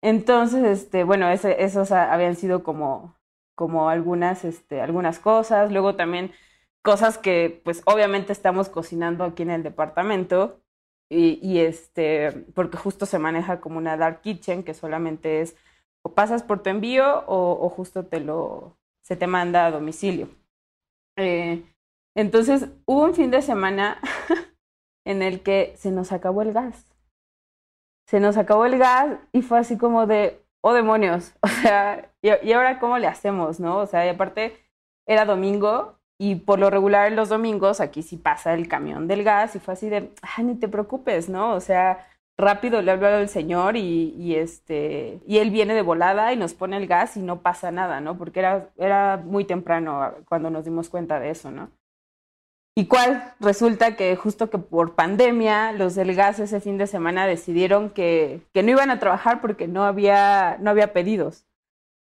Entonces, este, bueno, ese, esos habían sido como, como algunas, este, algunas cosas. Luego también cosas que, pues, obviamente estamos cocinando aquí en el departamento y, este, porque justo se maneja como una dark kitchen que solamente es o pasas por tu envío o, justo te lo, se te manda a domicilio. Eh, entonces hubo un fin de semana en el que se nos acabó el gas. Se nos acabó el gas y fue así como de, oh demonios, o sea, y, ahora cómo le hacemos, ¿no? O sea, y aparte era domingo y por lo regular los domingos aquí sí pasa el camión del gas y fue así de, ay, ni te preocupes, ¿no? O sea, rápido le hablo al señor y, y, este, y él viene de volada y nos pone el gas y no pasa nada, ¿no? Porque era, era muy temprano cuando nos dimos cuenta de eso, ¿no? Y cuál resulta que justo que por pandemia los del gas ese fin de semana decidieron que, que no iban a trabajar porque no había, no había pedidos.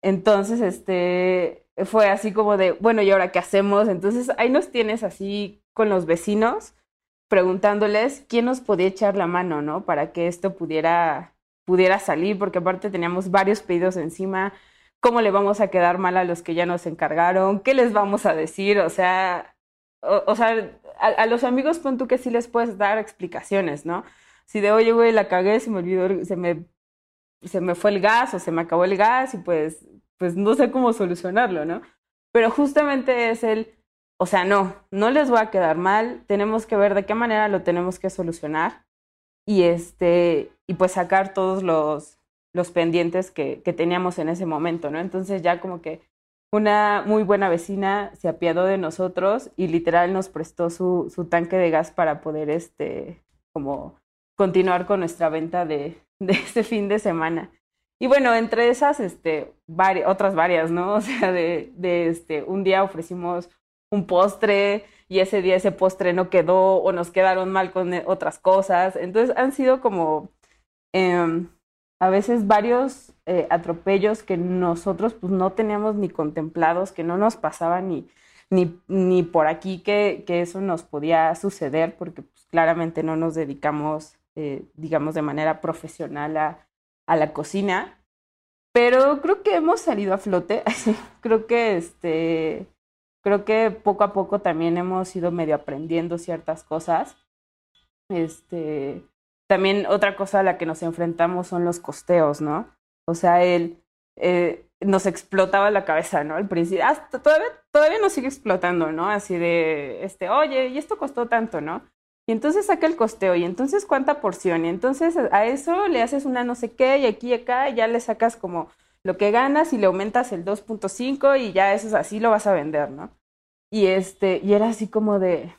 Entonces, este, fue así como de, bueno, ¿y ahora qué hacemos? Entonces ahí nos tienes así con los vecinos preguntándoles quién nos podía echar la mano, ¿no? Para que esto pudiera, pudiera salir, porque aparte teníamos varios pedidos encima, cómo le vamos a quedar mal a los que ya nos encargaron, qué les vamos a decir, o sea, o, sea, a, los amigos pon tú que sí les puedes dar explicaciones, ¿no? Si de oye, güey, la cagué, se me olvidó, se me, se me fue el gas o se me acabó el gas y pues pues no sé cómo solucionarlo, ¿no? Pero justamente es el, o sea, no, no les va a quedar mal, tenemos que ver de qué manera lo tenemos que solucionar y este, y pues sacar todos los, los pendientes que, que teníamos en ese momento, ¿no? Entonces ya como que una muy buena vecina se apiadó de nosotros y literal nos prestó su, su tanque de gas para poder, este, como continuar con nuestra venta de, de ese fin de semana. Y bueno, entre esas, este, otras varias, ¿no? O sea, de, de este, un día ofrecimos un postre y ese día ese postre no quedó o nos quedaron mal con otras cosas. Entonces han sido como eh, a veces varios eh, atropellos que nosotros pues no teníamos ni contemplados, que no nos pasaba ni, ni, ni por aquí que, que, eso nos podía suceder porque pues, claramente no nos dedicamos, eh, digamos, de manera profesional a, a la cocina, pero creo que hemos salido a flote. creo que este creo que poco a poco también hemos ido medio aprendiendo ciertas cosas. Este, también otra cosa a la que nos enfrentamos son los costeos, ¿no? O sea, él eh, nos explotaba la cabeza, ¿no? Al principio, hasta todavía, todavía nos sigue explotando, ¿no? Así de, este, oye, y esto costó tanto, ¿no? Y entonces saca el costeo, y entonces cuánta porción, y entonces a eso le haces una no sé qué, y aquí y acá, y ya le sacas como lo que ganas y le aumentas el 2.5 y ya eso es así lo vas a vender, ¿no? Y este, y era así como de,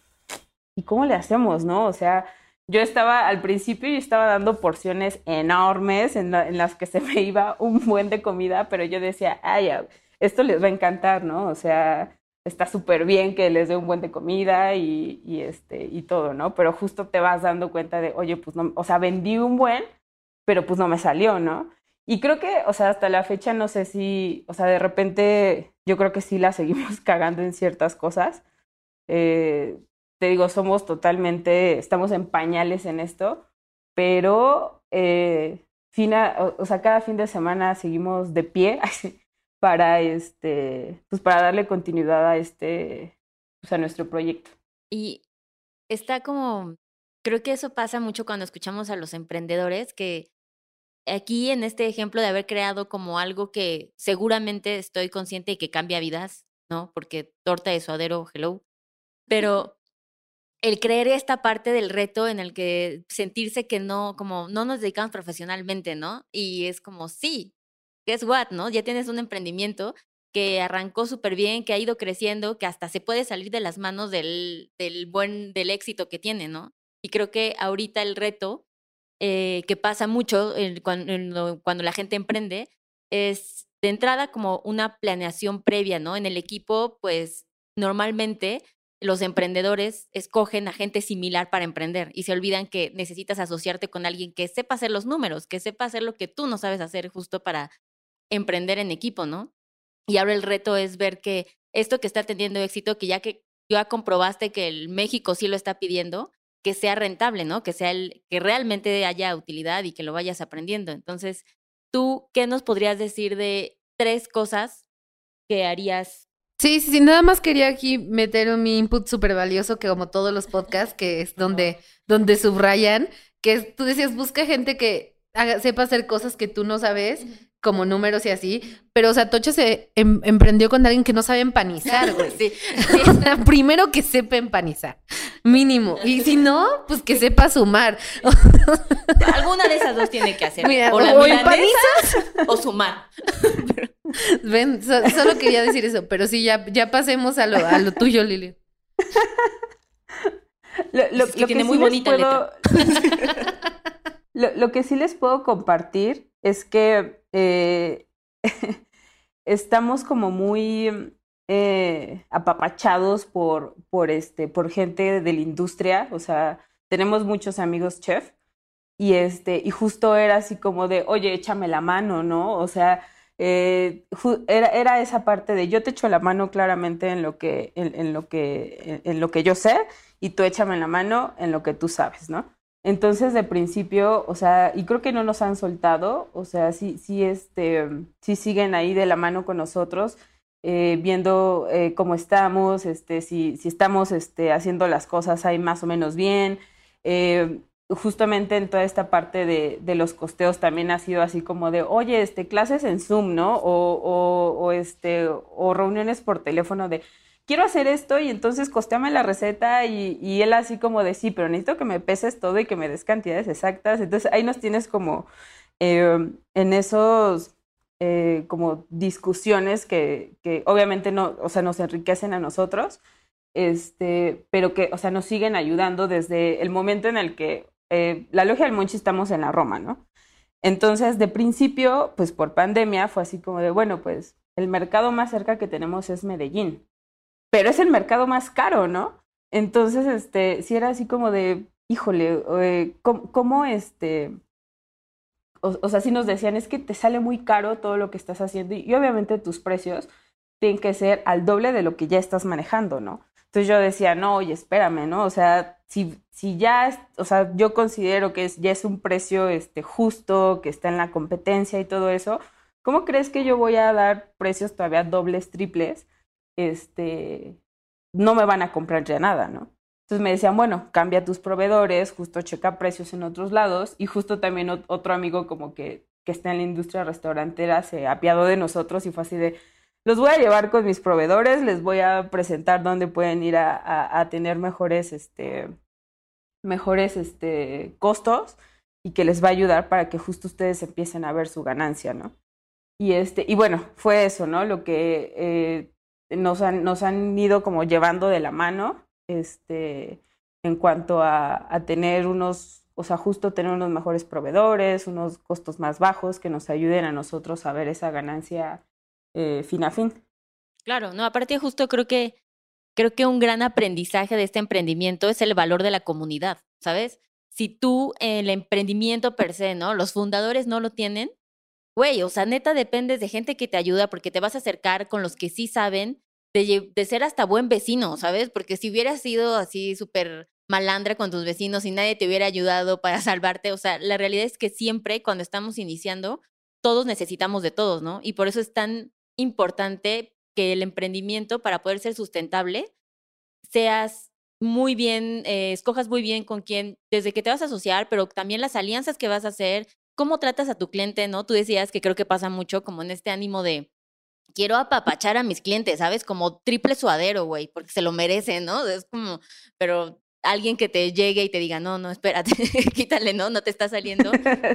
¿y cómo le hacemos, no? O sea, yo estaba al principio y estaba dando porciones enormes en, las que se me iba un buen de comida, pero yo decía, ay, esto les va a encantar, ¿no? O sea, está súper bien que les dé un buen de comida y, y, este, y todo, ¿no? Pero justo te vas dando cuenta de, oye, pues no, o sea, vendí un buen, pero pues no me salió, ¿no? Y creo que, o sea, hasta la fecha no sé si, o sea, de repente yo creo que sí la seguimos cagando en ciertas cosas. Eh, te digo, somos totalmente, estamos en pañales en esto, pero eh, fina, o, sea, cada fin de semana seguimos de pie, para este, pues para darle continuidad a este, pues a nuestro proyecto. Y está como, creo que eso pasa mucho cuando escuchamos a los emprendedores que aquí en este ejemplo de haber creado como algo que seguramente estoy consciente y que cambia vidas, ¿no? Porque torta de suadero, hello. Pero el creer esta parte del reto en el que sentirse que no, como no nos dedicamos profesionalmente, ¿no? Y es como, sí, guess what, ¿no? Ya tienes un emprendimiento que arrancó súper bien, que ha ido creciendo, que hasta se puede salir de las manos del, del buen, del éxito que tiene, ¿no? Y creo que ahorita el reto eh, que pasa mucho cuando, cuando la gente emprende es de entrada como una planeación previa, ¿no? En el equipo, pues normalmente los emprendedores escogen a gente similar para emprender y se olvidan que necesitas asociarte con alguien que sepa hacer los números, que sepa hacer lo que tú no sabes hacer justo para emprender en equipo, ¿no? Y ahora el reto es ver que esto que está teniendo éxito, que ya que ya comprobaste que el México sí lo está pidiendo, que sea rentable, ¿no? Que sea el, que realmente haya utilidad y que lo vayas aprendiendo. Entonces, ¿tú qué nos podrías decir de tres cosas que harías Sí, sí, sí, nada más quería aquí meter mi input súper valioso que como todos los podcasts, que es donde, donde subrayan, que tú decías, busca gente que sepa hacer cosas que tú no sabes, como números y así, pero o sea, Tocha se em- emprendió con alguien que no sabe empanizar, güey. Sí. O sea, primero que sepa empanizar, mínimo. Y si no, pues que sepa sumar. Alguna de esas dos tiene que hacer. Mira, o la o o sumar. Ven, so- solo quería decir eso, pero sí, ya, ya pasemos a lo, a lo tuyo, Lili. Lo, lo- Es que lo tiene muy sí letra. lo que sí les puedo compartir es que eh, estamos como muy eh, apapachados por, por, este, por gente de la industria. O sea, tenemos muchos amigos chef y, este, y justo era así como de, oye, échame la mano, ¿no? O sea, eh, era, era esa parte de yo te echo la mano claramente en lo que, en, lo que, en lo que yo sé y tú échame la mano en lo que tú sabes, ¿no? Entonces, de principio, o sea, y creo que no nos han soltado, o sea, sí, sí, este, sí siguen ahí de la mano con nosotros, eh, viendo eh, cómo estamos, este, si, si estamos este, haciendo las cosas ahí más o menos bien. Eh, justamente en toda esta parte de, de los costeos también ha sido así como de, oye, este, clases en Zoom, ¿no? O, o, o, este, o reuniones por teléfono de, quiero hacer esto y entonces costeame la receta y, él así como de, sí, pero necesito que me peses todo y que me des cantidades exactas. Entonces ahí nos tienes como eh, en esos eh, como discusiones que, que obviamente no, o sea, nos enriquecen a nosotros, este, pero que, o sea, nos siguen ayudando desde el momento en el que eh, la logia del Monchi estamos en la Roma, ¿no? Entonces, de principio, pues por pandemia fue así como de, bueno, pues el mercado más cerca que tenemos es Medellín, pero es el mercado más caro, ¿no? Entonces, este, sí era así como de, híjole, eh, ¿cómo, este, o, sea, sí nos decían, es que te sale muy caro todo lo que estás haciendo y, y obviamente tus precios tienen que ser al doble de lo que ya estás manejando, ¿no? Entonces yo decía, no, oye, espérame, ¿no? O sea, si, si ya, es, o sea, yo considero que es, ya es un precio este, justo, que está en la competencia y todo eso, ¿cómo crees que yo voy a dar precios todavía dobles, triples? Este, no me van a comprar ya nada, ¿no? Entonces me decían, bueno, cambia tus proveedores, justo checa precios en otros lados y justo también otro amigo como que, que está en la industria restaurantera se apiadó de nosotros y fue así de, los voy a llevar con mis proveedores, les voy a presentar dónde pueden ir a, a, tener mejores, este, mejores este, costos y que les va a ayudar para que justo ustedes empiecen a ver su ganancia, ¿no? Y, este, y bueno, fue eso, ¿no? Lo que eh, nos, han, nos han ido como llevando de la mano este, en cuanto a, tener unos, o sea, justo tener unos mejores proveedores, unos costos más bajos que nos ayuden a nosotros a ver esa ganancia eh, fin a fin. Claro, no, aparte justo creo que creo que un gran aprendizaje de este emprendimiento es el valor de la comunidad, ¿sabes? Si tú el emprendimiento per se, ¿no? Los fundadores no lo tienen, güey, o sea, neta dependes de gente que te ayuda porque te vas a acercar con los que sí saben de, de ser hasta buen vecino, ¿sabes? Porque si hubieras sido así súper malandra con tus vecinos y nadie te hubiera ayudado para salvarte, o sea, la realidad es que siempre cuando estamos iniciando, todos necesitamos de todos, ¿no? Y por eso es tan importante que el emprendimiento, para poder ser sustentable, seas muy bien, eh, escojas muy bien con quién, desde que te vas a asociar, pero también las alianzas que vas a hacer, cómo tratas a tu cliente, ¿no? Tú decías que creo que pasa mucho como en este ánimo de, quiero apapachar a mis clientes, ¿sabes? Como triple suadero, güey, porque se lo merecen, ¿no? Es como, pero alguien que te llegue y te diga, no, no, espérate, quítale, ¿no? No te está saliendo.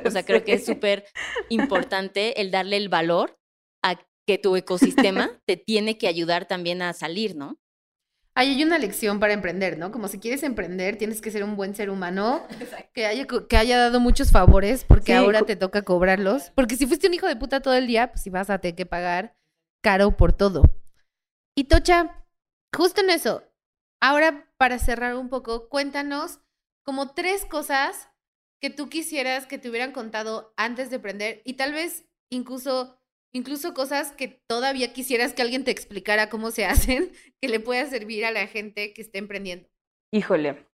O sea, creo que es súper importante el darle el valor a que tu ecosistema te tiene que ayudar también a salir, ¿no? Ahí hay una lección para emprender, ¿no? Como si quieres emprender, tienes que ser un buen ser humano que haya, que haya dado muchos favores porque sí. ahora te toca cobrarlos. Porque si fuiste un hijo de puta todo el día, pues si vas a tener que pagar caro por todo. Y Tocha, justo en eso, ahora para cerrar un poco, cuéntanos como tres cosas que tú quisieras que te hubieran contado antes de emprender y tal vez incluso incluso cosas que todavía quisieras que alguien te explicara cómo se hacen, que le pueda servir a la gente que esté emprendiendo. Híjole.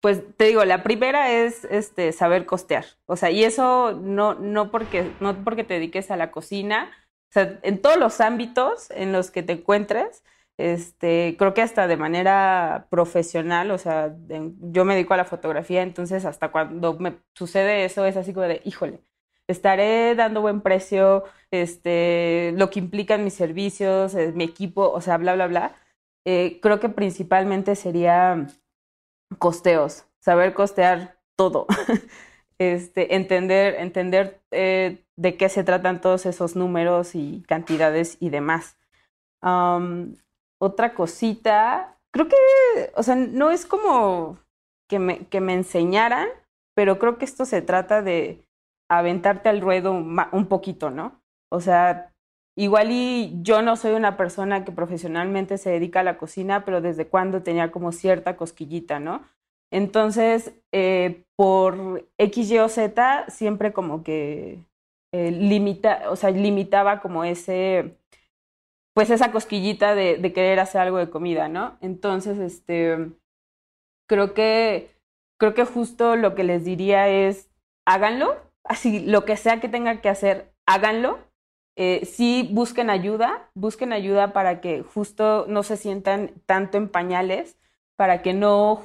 Pues te digo, la primera es este saber costear. O sea, y eso no, no porque, no porque te dediques a la cocina, O sea, en todos los ámbitos en los que te encuentres, este, creo que hasta de manera profesional, o sea, yo me dedico a la fotografía, entonces hasta cuando me sucede eso es así como de, híjole, estaré dando buen precio, este, lo que implican mis servicios, eh, mi equipo, o sea, bla, bla, bla. Eh, creo que principalmente sería costeos, saber costear todo, este, entender, entender eh, de qué se tratan todos esos números y cantidades y demás otra cosita, creo que, o sea, no es como que me, que me enseñaran, pero creo que esto se trata de aventarte al ruedo un, poquito, ¿no? O sea, igual y yo no soy una persona que profesionalmente se dedica a la cocina, pero desde cuando tenía como cierta cosquillita, ¿no? Entonces, eh, por X, Y o Z, siempre como que eh, limita, o sea, limitaba como ese, pues esa cosquillita de, querer hacer algo de comida, ¿no? Entonces, este, creo que, creo que justo lo que les diría es, háganlo, así, lo que sea que tengan que hacer, háganlo. Eh, sí, busquen ayuda, busquen ayuda para que justo no se sientan tanto en pañales, para que no,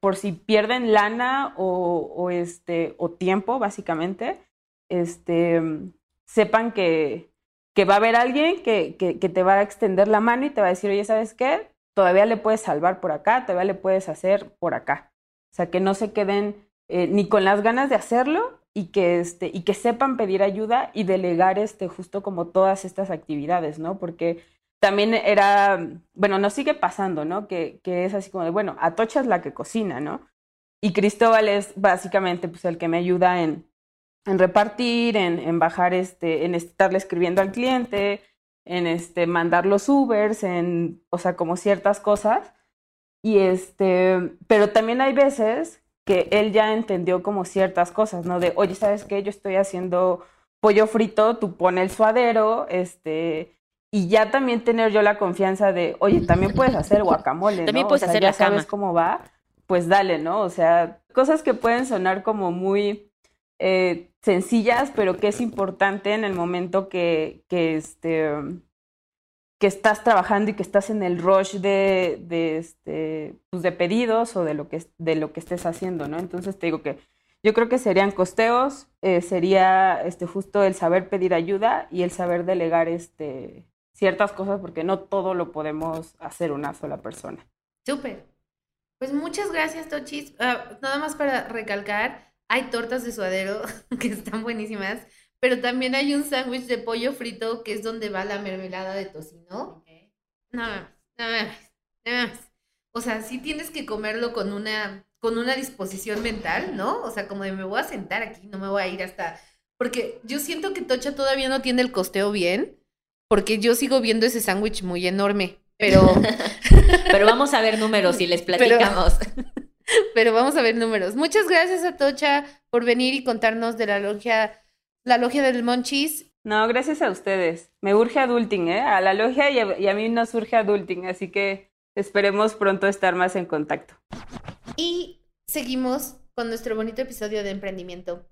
por si pierden lana o, o, este, o tiempo, básicamente, este, sepan que, que va a haber alguien que, que, te va a extender la mano y te va a decir, oye, ¿sabes qué? Todavía le puedes salvar por acá, todavía le puedes hacer por acá. O sea, que no se queden eh, ni con las ganas de hacerlo y que, este, y que sepan pedir ayuda y delegar este, justo como todas estas actividades, ¿no? Porque también era, bueno, nos sigue pasando, ¿no? Que, que es así como de, bueno, Atocha es la que cocina, ¿no? Y Cristóbal es básicamente pues, el que me ayuda en, en repartir, en, en, bajar, este, en estarle escribiendo al cliente, en este, mandar los Ubers, en, o sea, como ciertas cosas. Y este, pero también hay veces que él ya entendió como ciertas cosas, ¿no? De, oye, ¿sabes qué? Yo estoy haciendo pollo frito, tú pone el suadero, este, y ya también tener yo la confianza de, oye, también puedes hacer guacamole, También puedes hacer ya sabes cómo va, pues dale, ¿no? O sea, cosas que pueden sonar como muy eh, sencillas, pero que es importante en el momento que, que, este, que estás trabajando y que estás en el rush de, de, este, pues de pedidos o de lo, que, de lo que estés haciendo, ¿no? Entonces te digo que yo creo que serían costeos, eh, sería este, justo el saber pedir ayuda y el saber delegar este, ciertas cosas, porque no todo lo podemos hacer una sola persona. Súper. Pues muchas gracias, Tochis. Ah, nada más para recalcar, hay tortas de suadero que están buenísimas, pero también hay un sándwich de pollo frito que es donde va la mermelada de tocino. No, no, no, no, O sea, sí tienes que comerlo con una, con una disposición mental, ¿no? O sea, como de me voy a sentar aquí, no me voy a ir hasta... Porque yo siento que Tocha todavía no tiene el costeo bien, porque yo sigo viendo ese sándwich muy enorme, pero... pero vamos a ver números y les platicamos. Pero vamos a ver números. Muchas gracias a Tocha por venir y contarnos de la logia, la logia del Monchis. No, gracias a ustedes. Me urge adulting, ¿eh? A la logia y a, y a mí nos urge adulting, así que esperemos pronto estar más en contacto. Y seguimos con nuestro bonito episodio de emprendimiento,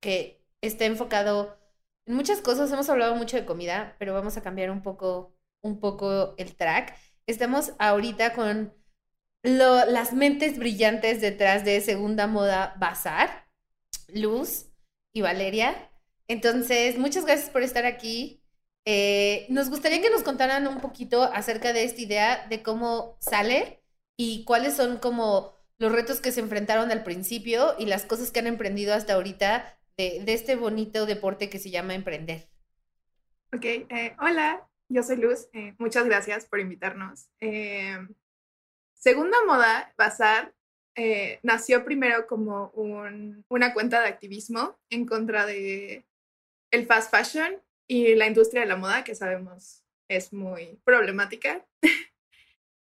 que está enfocado en muchas cosas. Hemos hablado mucho de comida, pero vamos a cambiar un poco, un poco el track. Estamos ahorita con las mentes brillantes detrás de Segunda Moda Bazar, Luz y Valeria. Entonces, muchas gracias por estar aquí. Eh, nos gustaría que nos contaran un poquito acerca de esta idea de cómo sale y cuáles son como los retos que se enfrentaron al principio y las cosas que han emprendido hasta ahorita de, este bonito deporte que se llama emprender. Ok, eh, hola, yo soy Luz, eh, muchas gracias por invitarnos. Segunda Moda, Bazar, nació primero como una cuenta de activismo en contra de el fast fashion y la industria de la moda, que sabemos es muy problemática.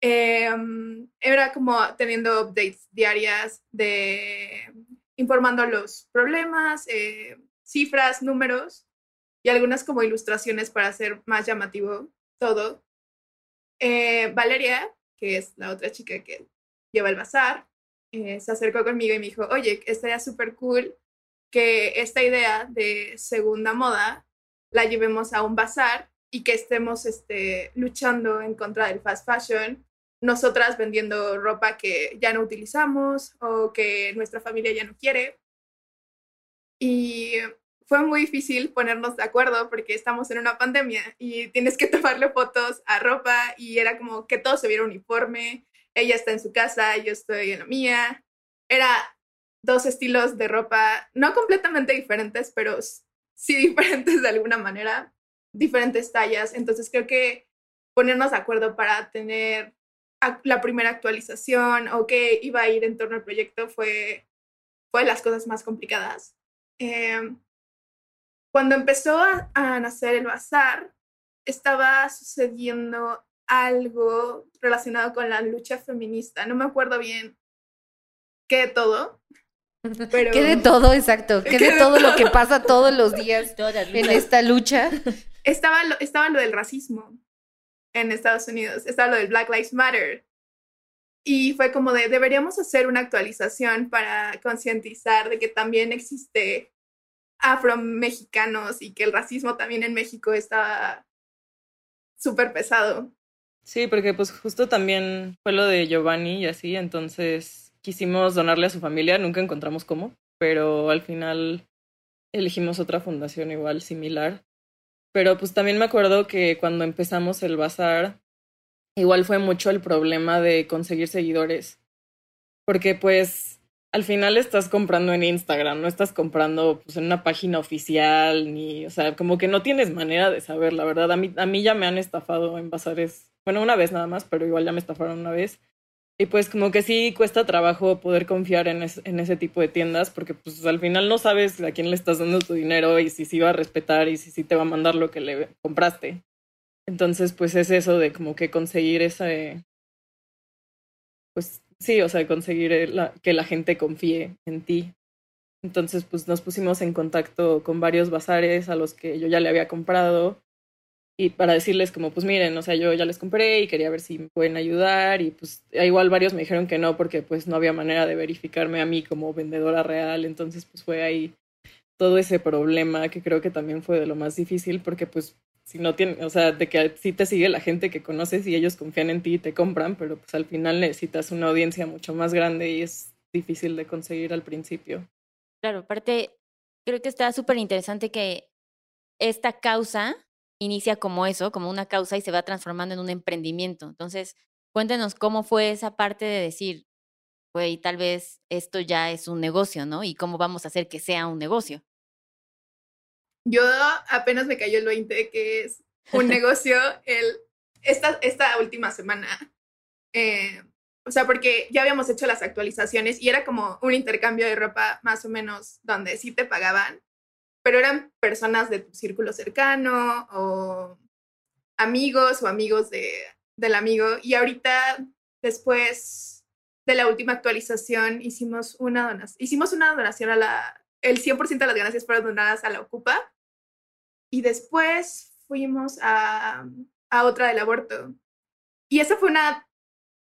Em, era como teniendo updates diarias de informando los problemas, eh, cifras, números y algunas como ilustraciones para hacer más llamativo todo. Eh, Valeria, que es la otra chica que lleva el bazar, eh, se acercó conmigo y me dijo, oye, estaría súper cool que esta idea de segunda moda la llevemos a un bazar y que estemos este, luchando en contra del fast fashion, nosotras vendiendo ropa que ya no utilizamos o que nuestra familia ya no quiere. Y fue muy difícil ponernos de acuerdo porque estamos en una pandemia y tienes que tomarle fotos a ropa y era como que todo se viera uniforme. Ella está en su casa, yo estoy en la mía. Era dos estilos de ropa, no completamente diferentes, pero sí diferentes de alguna manera, diferentes tallas. Entonces creo que ponernos de acuerdo para tener la primera actualización o qué iba a ir en torno al proyecto fue, fue de las cosas más complicadas. Em, cuando empezó a, a, nacer el bazar, estaba sucediendo algo relacionado con la lucha feminista. No me acuerdo bien qué todo. Pero... ¿Qué de todo, exacto? ¿Qué, de, todo, lo que pasa todos los días en esta lucha? Estaba lo, estaba lo del racismo en Estados Unidos, estaba lo del Black Lives Matter. Y fue como de, deberíamos hacer una actualización para concientizar de que también existe afromexicanos y que el racismo también en México está súper pesado. Sí, porque pues justo también fue lo de Giovanni y así, entonces quisimos donarle a su familia, nunca encontramos cómo, pero al final elegimos otra fundación igual similar. Pero pues también me acuerdo que cuando empezamos el bazar, igual fue mucho el problema de conseguir seguidores, porque pues al final estás comprando en Instagram, no estás comprando pues, en una página oficial, ni, o sea, como que no tienes manera de saber, la verdad. A mí, a mí ya me han estafado en bazares, bueno, una vez nada más, pero igual ya me estafaron una vez. Y pues como que sí cuesta trabajo poder confiar en, en ese tipo de tiendas, porque pues al final no sabes a quién le estás dando tu dinero y si sí va a respetar y si sí te va a mandar lo que le compraste. Entonces, pues es eso de como que conseguir ese, pues Sí, o sea, conseguir que la gente confíe en ti. Entonces, pues nos pusimos en contacto con varios bazares a los que yo ya le había comprado y para decirles como, pues miren, o sea, yo ya les compré y quería ver si me pueden ayudar y pues igual varios me dijeron que no porque pues no había manera de verificarme a mí como vendedora real, entonces pues fue ahí todo ese problema que creo que también fue de lo más difícil porque pues si no tienen, o sea, de que sí te sigue la gente que conoces y ellos confían en ti y te compran, pero pues al final necesitas una audiencia mucho más grande y es difícil de conseguir al principio. Claro, aparte, creo que está súper interesante que esta causa inicia como eso, como una causa y se va transformando en un emprendimiento. Entonces, cuéntenos cómo fue esa parte de decir, güey, tal vez esto ya es un negocio, ¿no? Y cómo vamos a hacer que sea un negocio. Yo apenas me cayó el 20 que es un negocio el, esta, esta última semana. Eh, o sea, porque ya habíamos hecho las actualizaciones y era como un intercambio de ropa más o menos donde sí te pagaban, pero eran personas de tu círculo cercano o amigos o amigos de, del amigo. Y ahorita, después de la última actualización, hicimos una donación, hicimos una donación a la, el 100% de las ganancias fueron donadas a la Ocupa. Y después fuimos a, a otra del aborto. Y esa fue una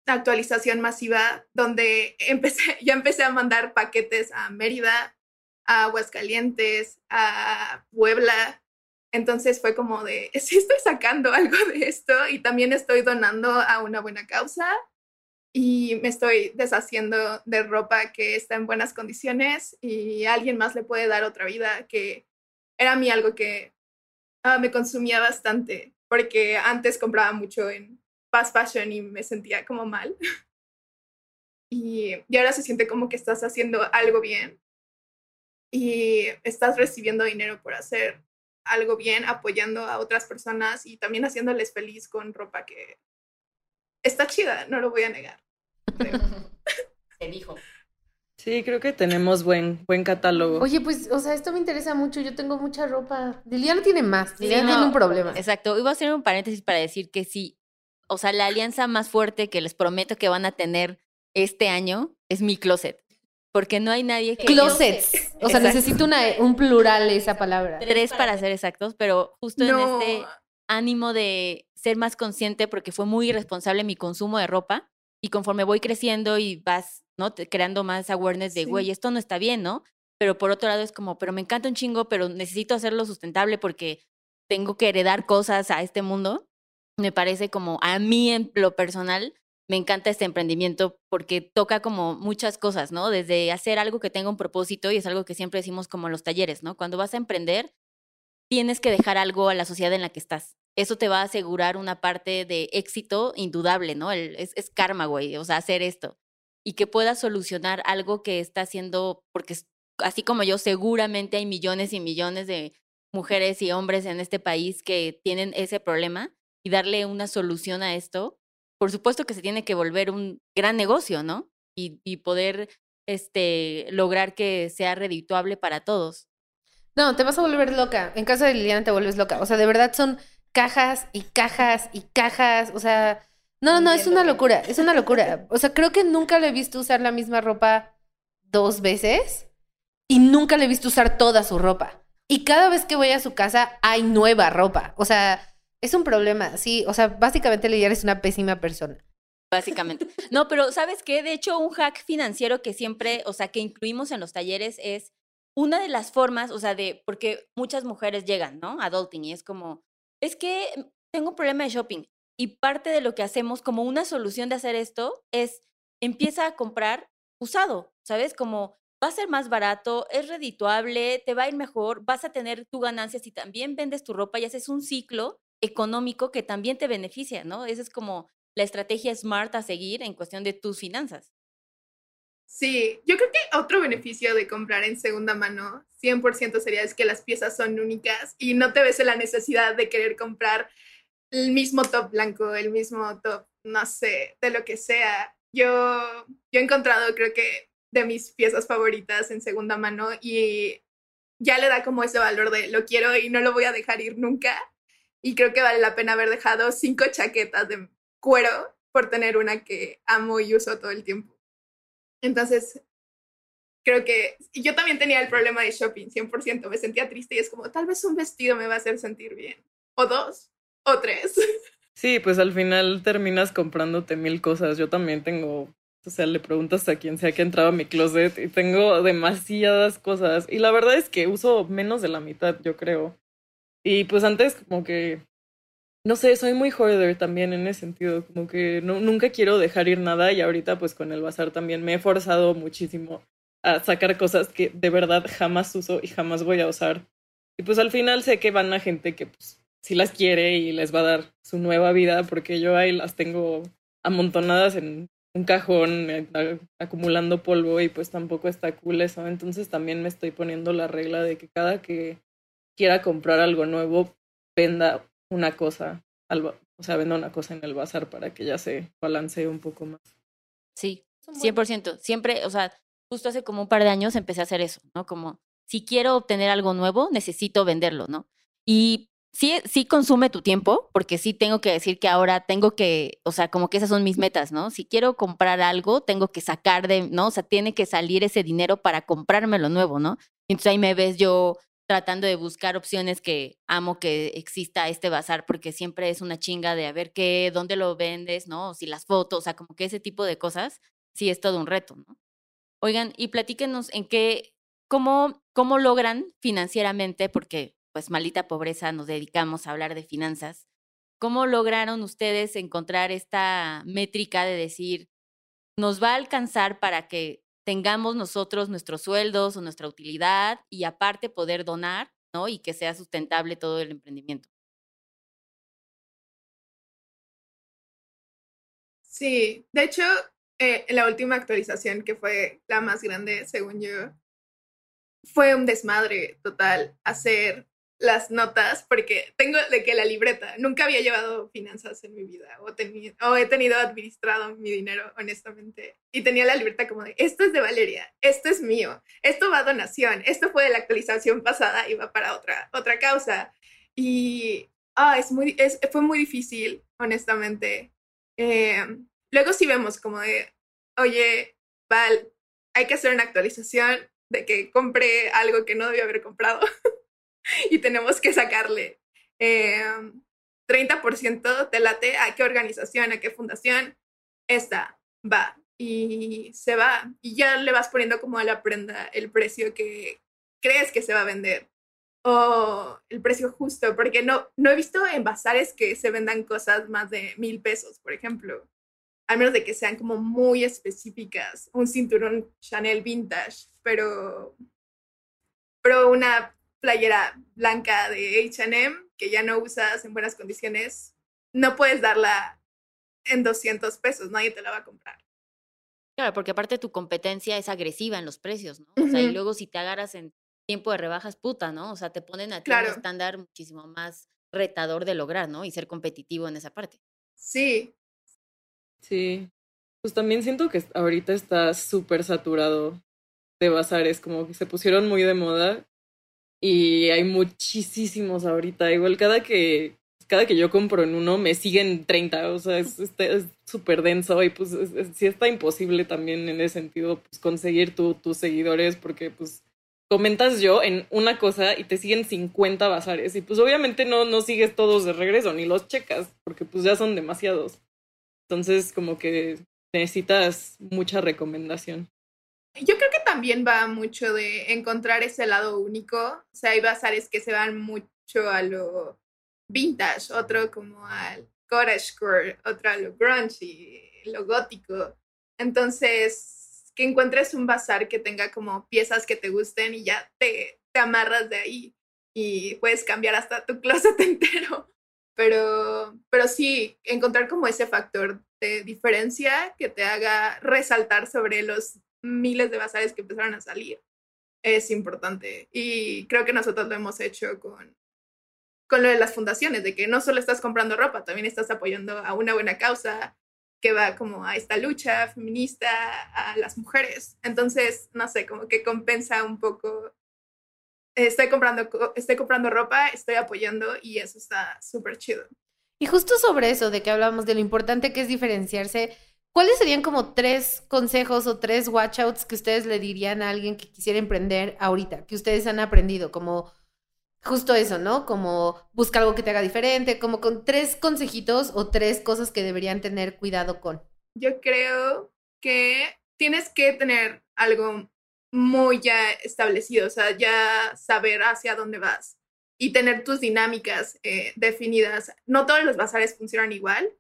actualización masiva donde empecé, ya empecé a mandar paquetes a Mérida, a Aguascalientes, a Puebla. Entonces fue como de, sí estoy sacando algo de esto y también estoy donando a una buena causa y me estoy deshaciendo de ropa que está en buenas condiciones y alguien más le puede dar otra vida, que era a mí algo que ah, me consumía bastante, porque antes compraba mucho en fast fashion y me sentía como mal. Y, y ahora se siente como que estás haciendo algo bien y estás recibiendo dinero por hacer algo bien, apoyando a otras personas y también haciéndoles feliz con ropa que está chida, no lo voy a negar. Se dijo. Sí, creo que tenemos buen, buen catálogo. Oye, pues, o sea, esto me interesa mucho. Yo tengo mucha ropa. Liliana tiene más. Liliana tiene un problema. Exacto. Iba a hacer un paréntesis para decir que sí. O sea, la alianza más fuerte que les prometo que van a tener este año es mi closet. Porque no hay nadie que. Closets. O sea, necesito una, un plural esa palabra. Tres para ser exactos, pero justo en este ánimo de ser más consciente, porque fue muy irresponsable mi consumo de ropa y conforme voy creciendo y vas, ¿no? creando más awareness de, güey, esto no está bien, ¿no? Pero por otro lado es como, pero me encanta un chingo, pero necesito hacerlo sustentable porque tengo que heredar cosas a este mundo, me parece como a mí en lo personal, me encanta este emprendimiento porque toca como muchas cosas, ¿no? Desde hacer algo que tenga un propósito y es algo que siempre decimos como en los talleres, ¿no? Cuando vas a emprender, tienes que dejar algo a la sociedad en la que estás. Eso te va a asegurar una parte de éxito indudable, ¿no? es, es karma, güey, o sea, hacer esto. Y que puedas solucionar algo que está haciendo, porque así como yo, seguramente hay millones y millones de mujeres y hombres en este país que tienen ese problema y darle una solución a esto, por supuesto que se tiene que volver un gran negocio, ¿no? Y, y poder este, lograr que sea redituable para todos. No, te vas a volver loca. En casa de Liliana te vuelves loca. O sea, de verdad son cajas y cajas y cajas. O sea, no, no, es una locura. Es una locura. O sea, creo que nunca le he visto usar la misma ropa dos veces y nunca le he visto usar toda su ropa. Y cada vez que voy a su casa hay nueva ropa. O sea, es un problema, sí. O sea, básicamente Liliana es una pésima persona. Básicamente. No, pero ¿sabes qué? De hecho, un hack financiero que siempre, o sea, que incluimos en los talleres es una de las formas, o sea, de, porque muchas mujeres llegan, ¿no? Adulting y es como, es que tengo un problema de shopping. Y parte de lo que hacemos como una solución de hacer esto es empieza a comprar usado, ¿sabes? Como va a ser más barato, es redituable, te va a ir mejor, vas a tener tu ganancia si también vendes tu ropa y haces un ciclo económico que también te beneficia, ¿no? Esa es como la estrategia smart a seguir en cuestión de tus finanzas. Sí, yo creo que otro beneficio de comprar en segunda mano 100% sería es que las piezas son únicas y no te ves en la necesidad de querer comprar el mismo top blanco, el mismo top, no sé, de lo que sea. Yo, yo he encontrado, creo que, de mis piezas favoritas en segunda mano y ya le da como ese valor de lo quiero y no lo voy a dejar ir nunca. Y creo que vale la pena haber dejado cinco chaquetas de cuero por tener una que amo y uso todo el tiempo. Entonces, creo que yo también tenía el problema de shopping, 100%, me sentía triste y es como, tal vez un vestido me va a hacer sentir bien, o dos, o tres. Sí, pues al final terminas comprándote mil cosas. Yo también tengo, o sea, le preguntas a quien sea que ha entrado a mi closet y tengo demasiadas cosas. Y la verdad es que uso menos de la mitad, yo creo. Y pues antes como que no sé, soy muy hoarder también en ese sentido, como que no, nunca quiero dejar ir nada y ahorita pues con el bazar también me he forzado muchísimo a sacar cosas que de verdad jamás uso y jamás voy a usar. Y pues al final sé que van a gente que pues sí las quiere y les va a dar su nueva vida porque yo ahí las tengo amontonadas en un cajón acumulando polvo y pues tampoco está cool eso. Entonces también me estoy poniendo la regla de que cada que quiera comprar algo nuevo venda una cosa, o sea, venda una cosa en el bazar para que ya se balancee un poco más. Sí, 100%. Siempre, o sea, justo hace como un par de años empecé a hacer eso, ¿no? Como, si quiero obtener algo nuevo, necesito venderlo, ¿no? Y sí, sí consume tu tiempo, porque sí tengo que decir que ahora tengo que, o sea, como que esas son mis metas, ¿no? Si quiero comprar algo, tengo que sacar de, ¿no? O sea, tiene que salir ese dinero para comprarme lo nuevo, ¿no? Entonces ahí me ves yo tratando de buscar opciones que amo que exista este bazar porque siempre es una chinga de a ver qué, dónde lo vendes, ¿no? Si las fotos, o sea, como que ese tipo de cosas, sí es todo un reto, ¿no? Oigan, y platíquenos en qué, cómo, cómo logran financieramente, porque pues malita pobreza nos dedicamos a hablar de finanzas, ¿cómo lograron ustedes encontrar esta métrica de decir, nos va a alcanzar para que tengamos nosotros nuestros sueldos o nuestra utilidad y aparte poder donar, ¿no? Y que sea sustentable todo el emprendimiento. Sí, de hecho, eh, la última actualización, que fue la más grande, según yo, fue un desmadre total hacer las notas, porque tengo de que la libreta, nunca había llevado finanzas en mi vida o, o he tenido administrado mi dinero, honestamente. Y tenía la libreta como de, esto es de Valeria, esto es mío, esto va a donación, esto fue de la actualización pasada y va para otra, otra causa. Y ah, es muy, es, fue muy difícil, honestamente. Eh, luego sí vemos como de, oye, Val, hay que hacer una actualización de que compré algo que no debía haber comprado. y tenemos que sacarle eh, 30% te late a qué organización, a qué fundación, esta va y se va y ya le vas poniendo como a la prenda el precio que crees que se va a vender. o el precio justo, porque no, no he visto en bazares que se vendan cosas más de mil pesos, por ejemplo, a menos de que sean como muy específicas, un cinturón Chanel vintage, pero, pero una playera blanca de HM que ya no usas en buenas condiciones, no puedes darla en 200 pesos, nadie te la va a comprar. Claro, porque aparte tu competencia es agresiva en los precios, ¿no? O sea, y luego si te agarras en tiempo de rebajas, puta, ¿no? O sea, te ponen a ti Claro. un estándar muchísimo más retador de lograr, ¿no? Y ser competitivo en esa parte. Sí, Sí. Pues también siento que ahorita está súper saturado de bazares, como que se pusieron muy de moda y hay muchísimos ahorita. Igual cada que cada que yo compro en uno me siguen 30, o sea, es este, es súper denso y pues es- es- sí está imposible también en ese sentido pues conseguir tu- tus seguidores porque pues comentas yo en una cosa y te siguen 50 bazares y pues obviamente no, no sigues todos de regreso ni los checas porque pues ya son demasiados. Entonces como que necesitas mucha recomendación. Yo creo que también va mucho de encontrar ese lado único. O sea, hay bazares que se van mucho a lo vintage, otro como al cottagecore, otro a lo grungy, lo gótico. Entonces, que encuentres un bazar que tenga como piezas que te gusten y ya te, te amarras de ahí y puedes cambiar hasta tu closet entero. Pero, pero sí, encontrar como ese factor de diferencia que te haga resaltar sobre los miles de bazares que empezaron a salir es importante. Y creo que nosotros lo hemos hecho con, con lo de las fundaciones, de que no solo estás comprando ropa, también estás apoyando a una buena causa que va como a esta lucha feminista, a las mujeres. Entonces, no sé, como que compensa un poco. Estoy comprando, co- estoy comprando ropa, estoy apoyando y eso está súper chido. Y justo sobre eso, de que hablamos de lo importante que es diferenciarse, ¿cuáles serían como tres consejos o tres watchouts que ustedes le dirían a alguien que quisiera emprender ahorita, que ustedes han aprendido? Como justo eso, ¿no? Como busca algo que te haga diferente, como con tres consejitos o tres cosas que deberían tener cuidado con. Yo creo que tienes que tener algo muy ya establecido, o sea, ya saber hacia dónde vas y tener tus dinámicas eh, definidas. No todos los bazares funcionan igual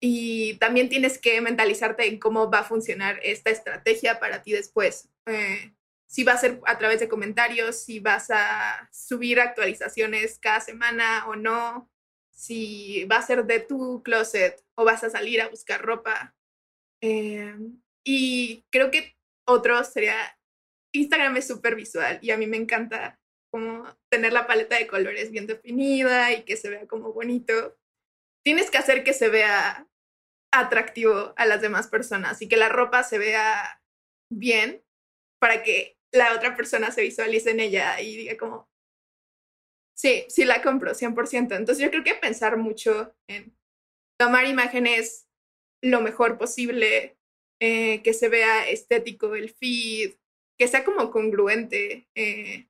y también tienes que mentalizarte en cómo va a funcionar esta estrategia para ti después. Eh, si va a ser a través de comentarios, si vas a subir actualizaciones cada semana o no, si va a ser de tu closet o vas a salir a buscar ropa. Eh, y creo que otro sería, Instagram es súper visual y a mí me encanta como tener la paleta de colores bien definida y que se vea como bonito. Tienes que hacer que se vea atractivo a las demás personas y que la ropa se vea bien para que la otra persona se visualice en ella y diga como, sí, sí la compro, 100%. Entonces yo creo que pensar mucho en tomar imágenes lo mejor posible, eh, que se vea estético el feed, que sea como congruente. eh.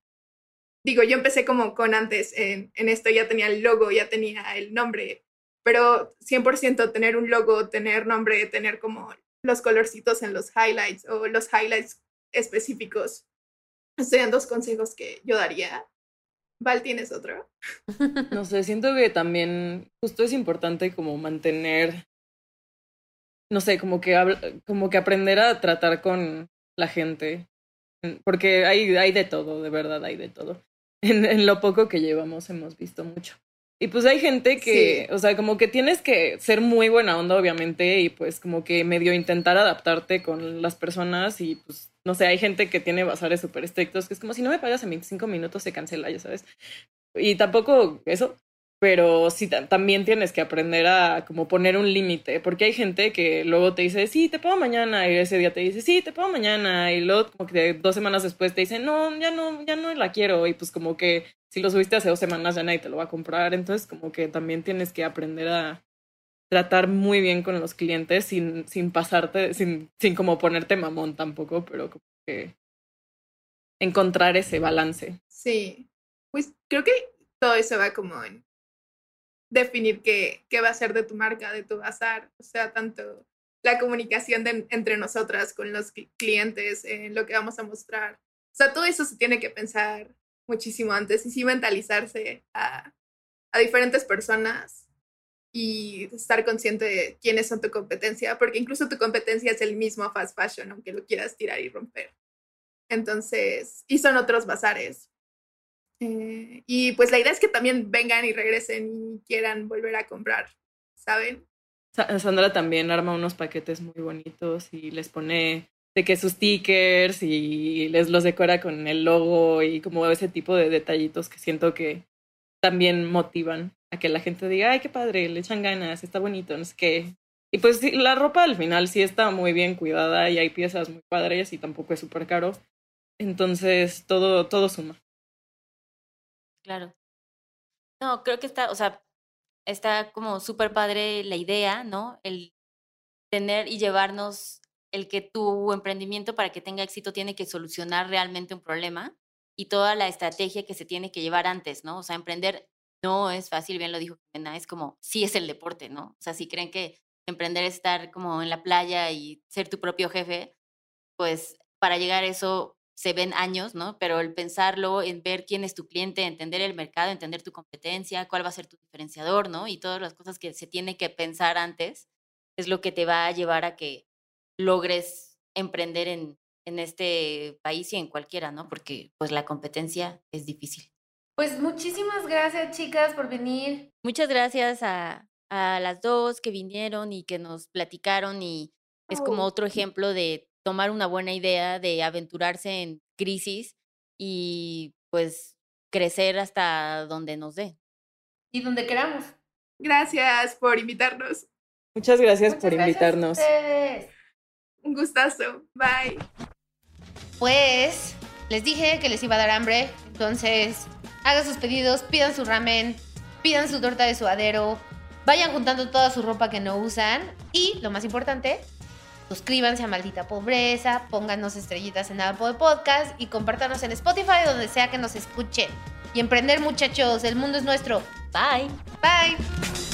Digo, yo empecé como con antes en, en esto, ya tenía el logo, ya tenía el nombre, pero 100% tener un logo, tener nombre, tener como los colorcitos en los highlights o los highlights específicos. Serían dos consejos que yo daría. Val, ¿tienes otro? No sé, siento que también justo es importante como mantener, no sé, como que, como que aprender a tratar con la gente, porque hay, hay de todo, de verdad hay de todo. En, en lo poco que llevamos hemos visto mucho. Y pues hay gente que, Sí. o sea, como que tienes que ser muy buena onda, obviamente, y pues como que medio intentar adaptarte con las personas y pues, no sé, hay gente que tiene bazares súper estrictos, que es como si no me pagas en 25 minutos se cancela, ya sabes. Y tampoco eso, pero sí ta- también tienes que aprender a como poner un límite, porque hay gente que luego te dice, sí, te pago mañana, y ese día te dice, sí, te pago mañana, y luego como que dos semanas después te dice, no, ya no, ya no la quiero, y pues como que si lo subiste hace dos semanas ya nadie te lo va a comprar, entonces como que también tienes que aprender a tratar muy bien con los clientes sin, sin pasarte, sin, sin como ponerte mamón tampoco, pero como que encontrar ese balance. Sí, pues creo que todo eso va como en definir qué, qué va a ser de tu marca, de tu bazar, o sea, tanto la comunicación de- entre nosotras con los cli- clientes, en lo que vamos a mostrar. O sea, todo eso se tiene que pensar muchísimo antes y sí mentalizarse a, a diferentes personas y estar consciente de quiénes son tu competencia, porque incluso tu competencia es el mismo fast fashion, aunque lo quieras tirar y romper. Entonces, y son otros bazares. Eh, y pues la idea es que también vengan y regresen y quieran volver a comprar, ¿saben? Sa- Sandra también arma unos paquetes muy bonitos y les pone de que sus stickers y les los decora con el logo y como ese tipo de detallitos que siento que también motivan a que la gente diga, ay, qué padre, le echan ganas, está bonito, no sé qué. Y pues sí, la ropa al final sí está muy bien cuidada y hay piezas muy padres y tampoco es súper caro. Entonces todo, todo suma. Claro. No, creo que está, o sea, está como súper padre la idea, ¿no? El tener y llevarnos el que tu emprendimiento para que tenga éxito tiene que solucionar realmente un problema y toda la estrategia que se tiene que llevar antes, ¿no? O sea, emprender no es fácil, bien lo dijo Jimena, es como, sí es el deporte, ¿no? O sea, si creen que emprender es estar como en la playa y ser tu propio jefe, pues para llegar a eso se ven años, ¿no? Pero el pensarlo, en ver quién es tu cliente, entender el mercado, entender tu competencia, cuál va a ser tu diferenciador, ¿no? Y todas las cosas que se tiene que pensar antes es lo que te va a llevar a que logres emprender en, en este país y en cualquiera, ¿no? Porque pues la competencia es difícil. Pues muchísimas gracias, chicas, por venir. Muchas gracias a, a las dos que vinieron y que nos platicaron y es como otro ejemplo de tomar una buena idea, de aventurarse en crisis y pues crecer hasta donde nos dé. Y donde queramos. Gracias por invitarnos. Muchas gracias Muchas por gracias a invitarnos. ustedes. Un gustazo. Bye. Pues les dije que les iba a dar hambre, entonces hagan sus pedidos, pidan su ramen, pidan su torta de suadero, vayan juntando toda su ropa que no usan y, lo más importante, suscríbanse a Maldita Pobreza, pónganos estrellitas en Apple Podcast y compártanos en Spotify donde sea que nos escuchen. Y emprender muchachos, el mundo es nuestro. Bye. Bye.